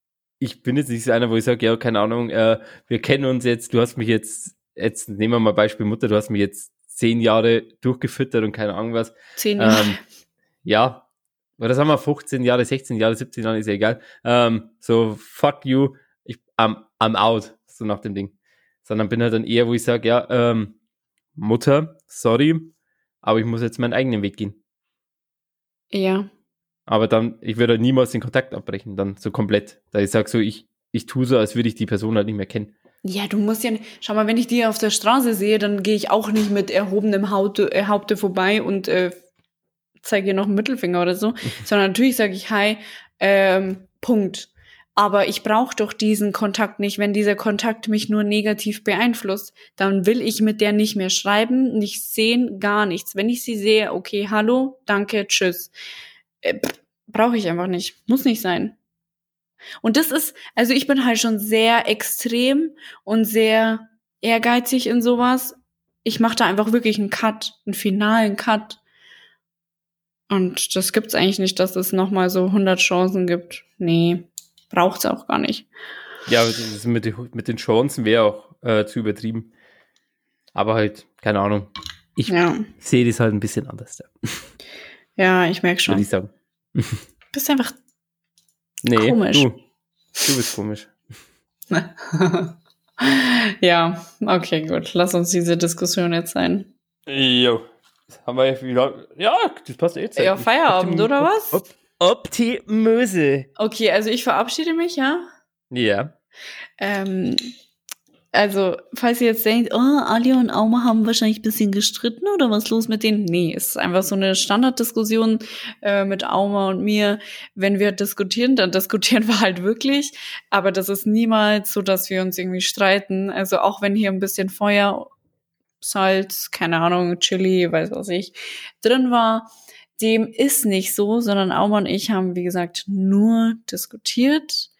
ich bin jetzt nicht so einer, wo ich sage, ja, keine Ahnung, äh, wir kennen uns jetzt, du hast mich jetzt, jetzt nehmen wir mal Beispiel Mutter, du hast mich jetzt zehn Jahre durchgefüttert und keine Ahnung was. Zehn Jahre. Ähm, ja, oder sagen wir 15 Jahre, 16 Jahre, 17 Jahre, ist ja egal. Ähm, so, fuck you, ich, I'm, I'm out, so nach dem Ding. Sondern bin halt dann eher, wo ich sage, ja, ähm, Mutter, sorry, aber ich muss jetzt meinen eigenen Weg gehen. ja. Aber dann, ich würde halt niemals den Kontakt abbrechen, dann so komplett. Da ich sage so, ich, ich tue so, als würde ich die Person halt nicht mehr kennen. Ja, du musst ja. Schau mal, wenn ich die auf der Straße sehe, dann gehe ich auch nicht mit erhobenem Haute, äh, Haupte vorbei und äh, zeige ihr noch einen Mittelfinger oder so. (laughs) Sondern natürlich sage ich Hi, ähm, Punkt. Aber ich brauche doch diesen Kontakt nicht. Wenn dieser Kontakt mich nur negativ beeinflusst, dann will ich mit der nicht mehr schreiben, nicht sehen, gar nichts. Wenn ich sie sehe, okay, hallo, danke, tschüss. Äh, brauche ich einfach nicht. Muss nicht sein. Und das ist, also ich bin halt schon sehr extrem und sehr ehrgeizig in sowas. Ich mache da einfach wirklich einen Cut, einen finalen Cut. Und das gibt's eigentlich nicht, dass es nochmal so 100 Chancen gibt. Nee, braucht's auch gar nicht. Ja, mit, den- mit den Chancen wäre auch äh, zu übertrieben. Aber halt, keine Ahnung. Ich Ja, sehe das halt ein bisschen anders, da, ja, ich merke würde schon. ich sagen. Bist einfach Nee, Komisch. Du, du bist komisch. (laughs) ja, okay, gut. Lass uns diese Diskussion jetzt sein. Jo. Haben wir ja, wieder- ja, das passt jetzt. Ja, Feierabend, oder was? Op Optimöse. Okay, also ich verabschiede mich, ja. Ja. Ähm, also, falls ihr jetzt denkt, oh, Ali und Auma haben wahrscheinlich ein bisschen gestritten oder was los mit denen? Nee, es ist einfach so eine Standarddiskussion äh, mit Auma und mir. Wenn wir diskutieren, dann diskutieren (laughs) wir halt wirklich. Aber das ist niemals so, dass wir uns irgendwie streiten. Also auch wenn hier ein bisschen Feuer, Salz, keine Ahnung, Chili, weiß was ich, drin war, dem ist nicht so, sondern Auma und ich haben, wie gesagt, nur diskutiert.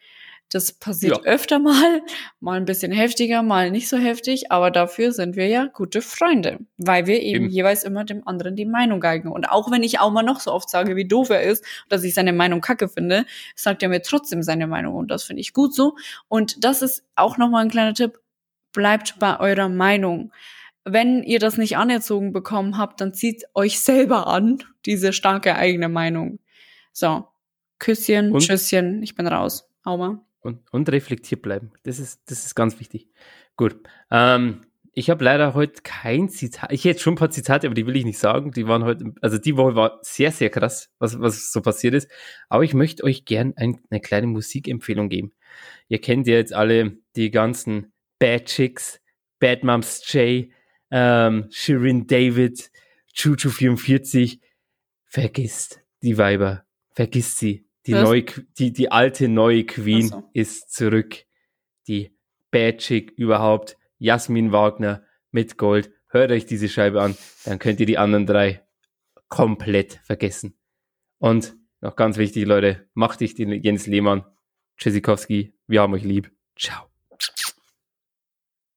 Das passiert Ja. öfter mal, mal ein bisschen heftiger, mal nicht so heftig, aber dafür sind wir ja gute Freunde, weil wir eben, Eben. jeweils immer dem anderen die Meinung geigen. Und auch wenn ich Auma noch so oft sage, wie doof er ist, dass ich seine Meinung kacke finde, sagt er mir trotzdem seine Meinung und das finde ich gut so. Und das ist auch nochmal ein kleiner Tipp, bleibt bei eurer Meinung. Wenn ihr das nicht anerzogen bekommen habt, dann zieht euch selber an, diese starke eigene Meinung. So, Küsschen, Und? Tschüsschen, ich bin raus. Auma. Und, und reflektiert bleiben. Das ist, das ist ganz wichtig. Gut. Ähm, ich habe leider heute kein Zitat. Ich hätte schon ein paar Zitate, aber die will ich nicht sagen. Die waren heute, also die Woche war sehr, sehr krass, was, was so passiert ist. Aber ich möchte euch gern ein, eine kleine Musikempfehlung geben. Ihr kennt ja jetzt alle die ganzen Bad Chicks, Bad Moms J, ähm, Shirin David, Chuchu 44. Vergisst die Weiber. Vergisst sie. Die Was? neue, die, die alte neue Queen so. ist zurück. Die Bad Chick überhaupt. Jasmin Wagner mit Gold. Hört euch diese Scheibe an, dann könnt ihr die anderen drei komplett vergessen. Und noch ganz wichtig, Leute, macht dich den Jens Lehmann. Tschüssikowski, wir haben euch lieb. Ciao.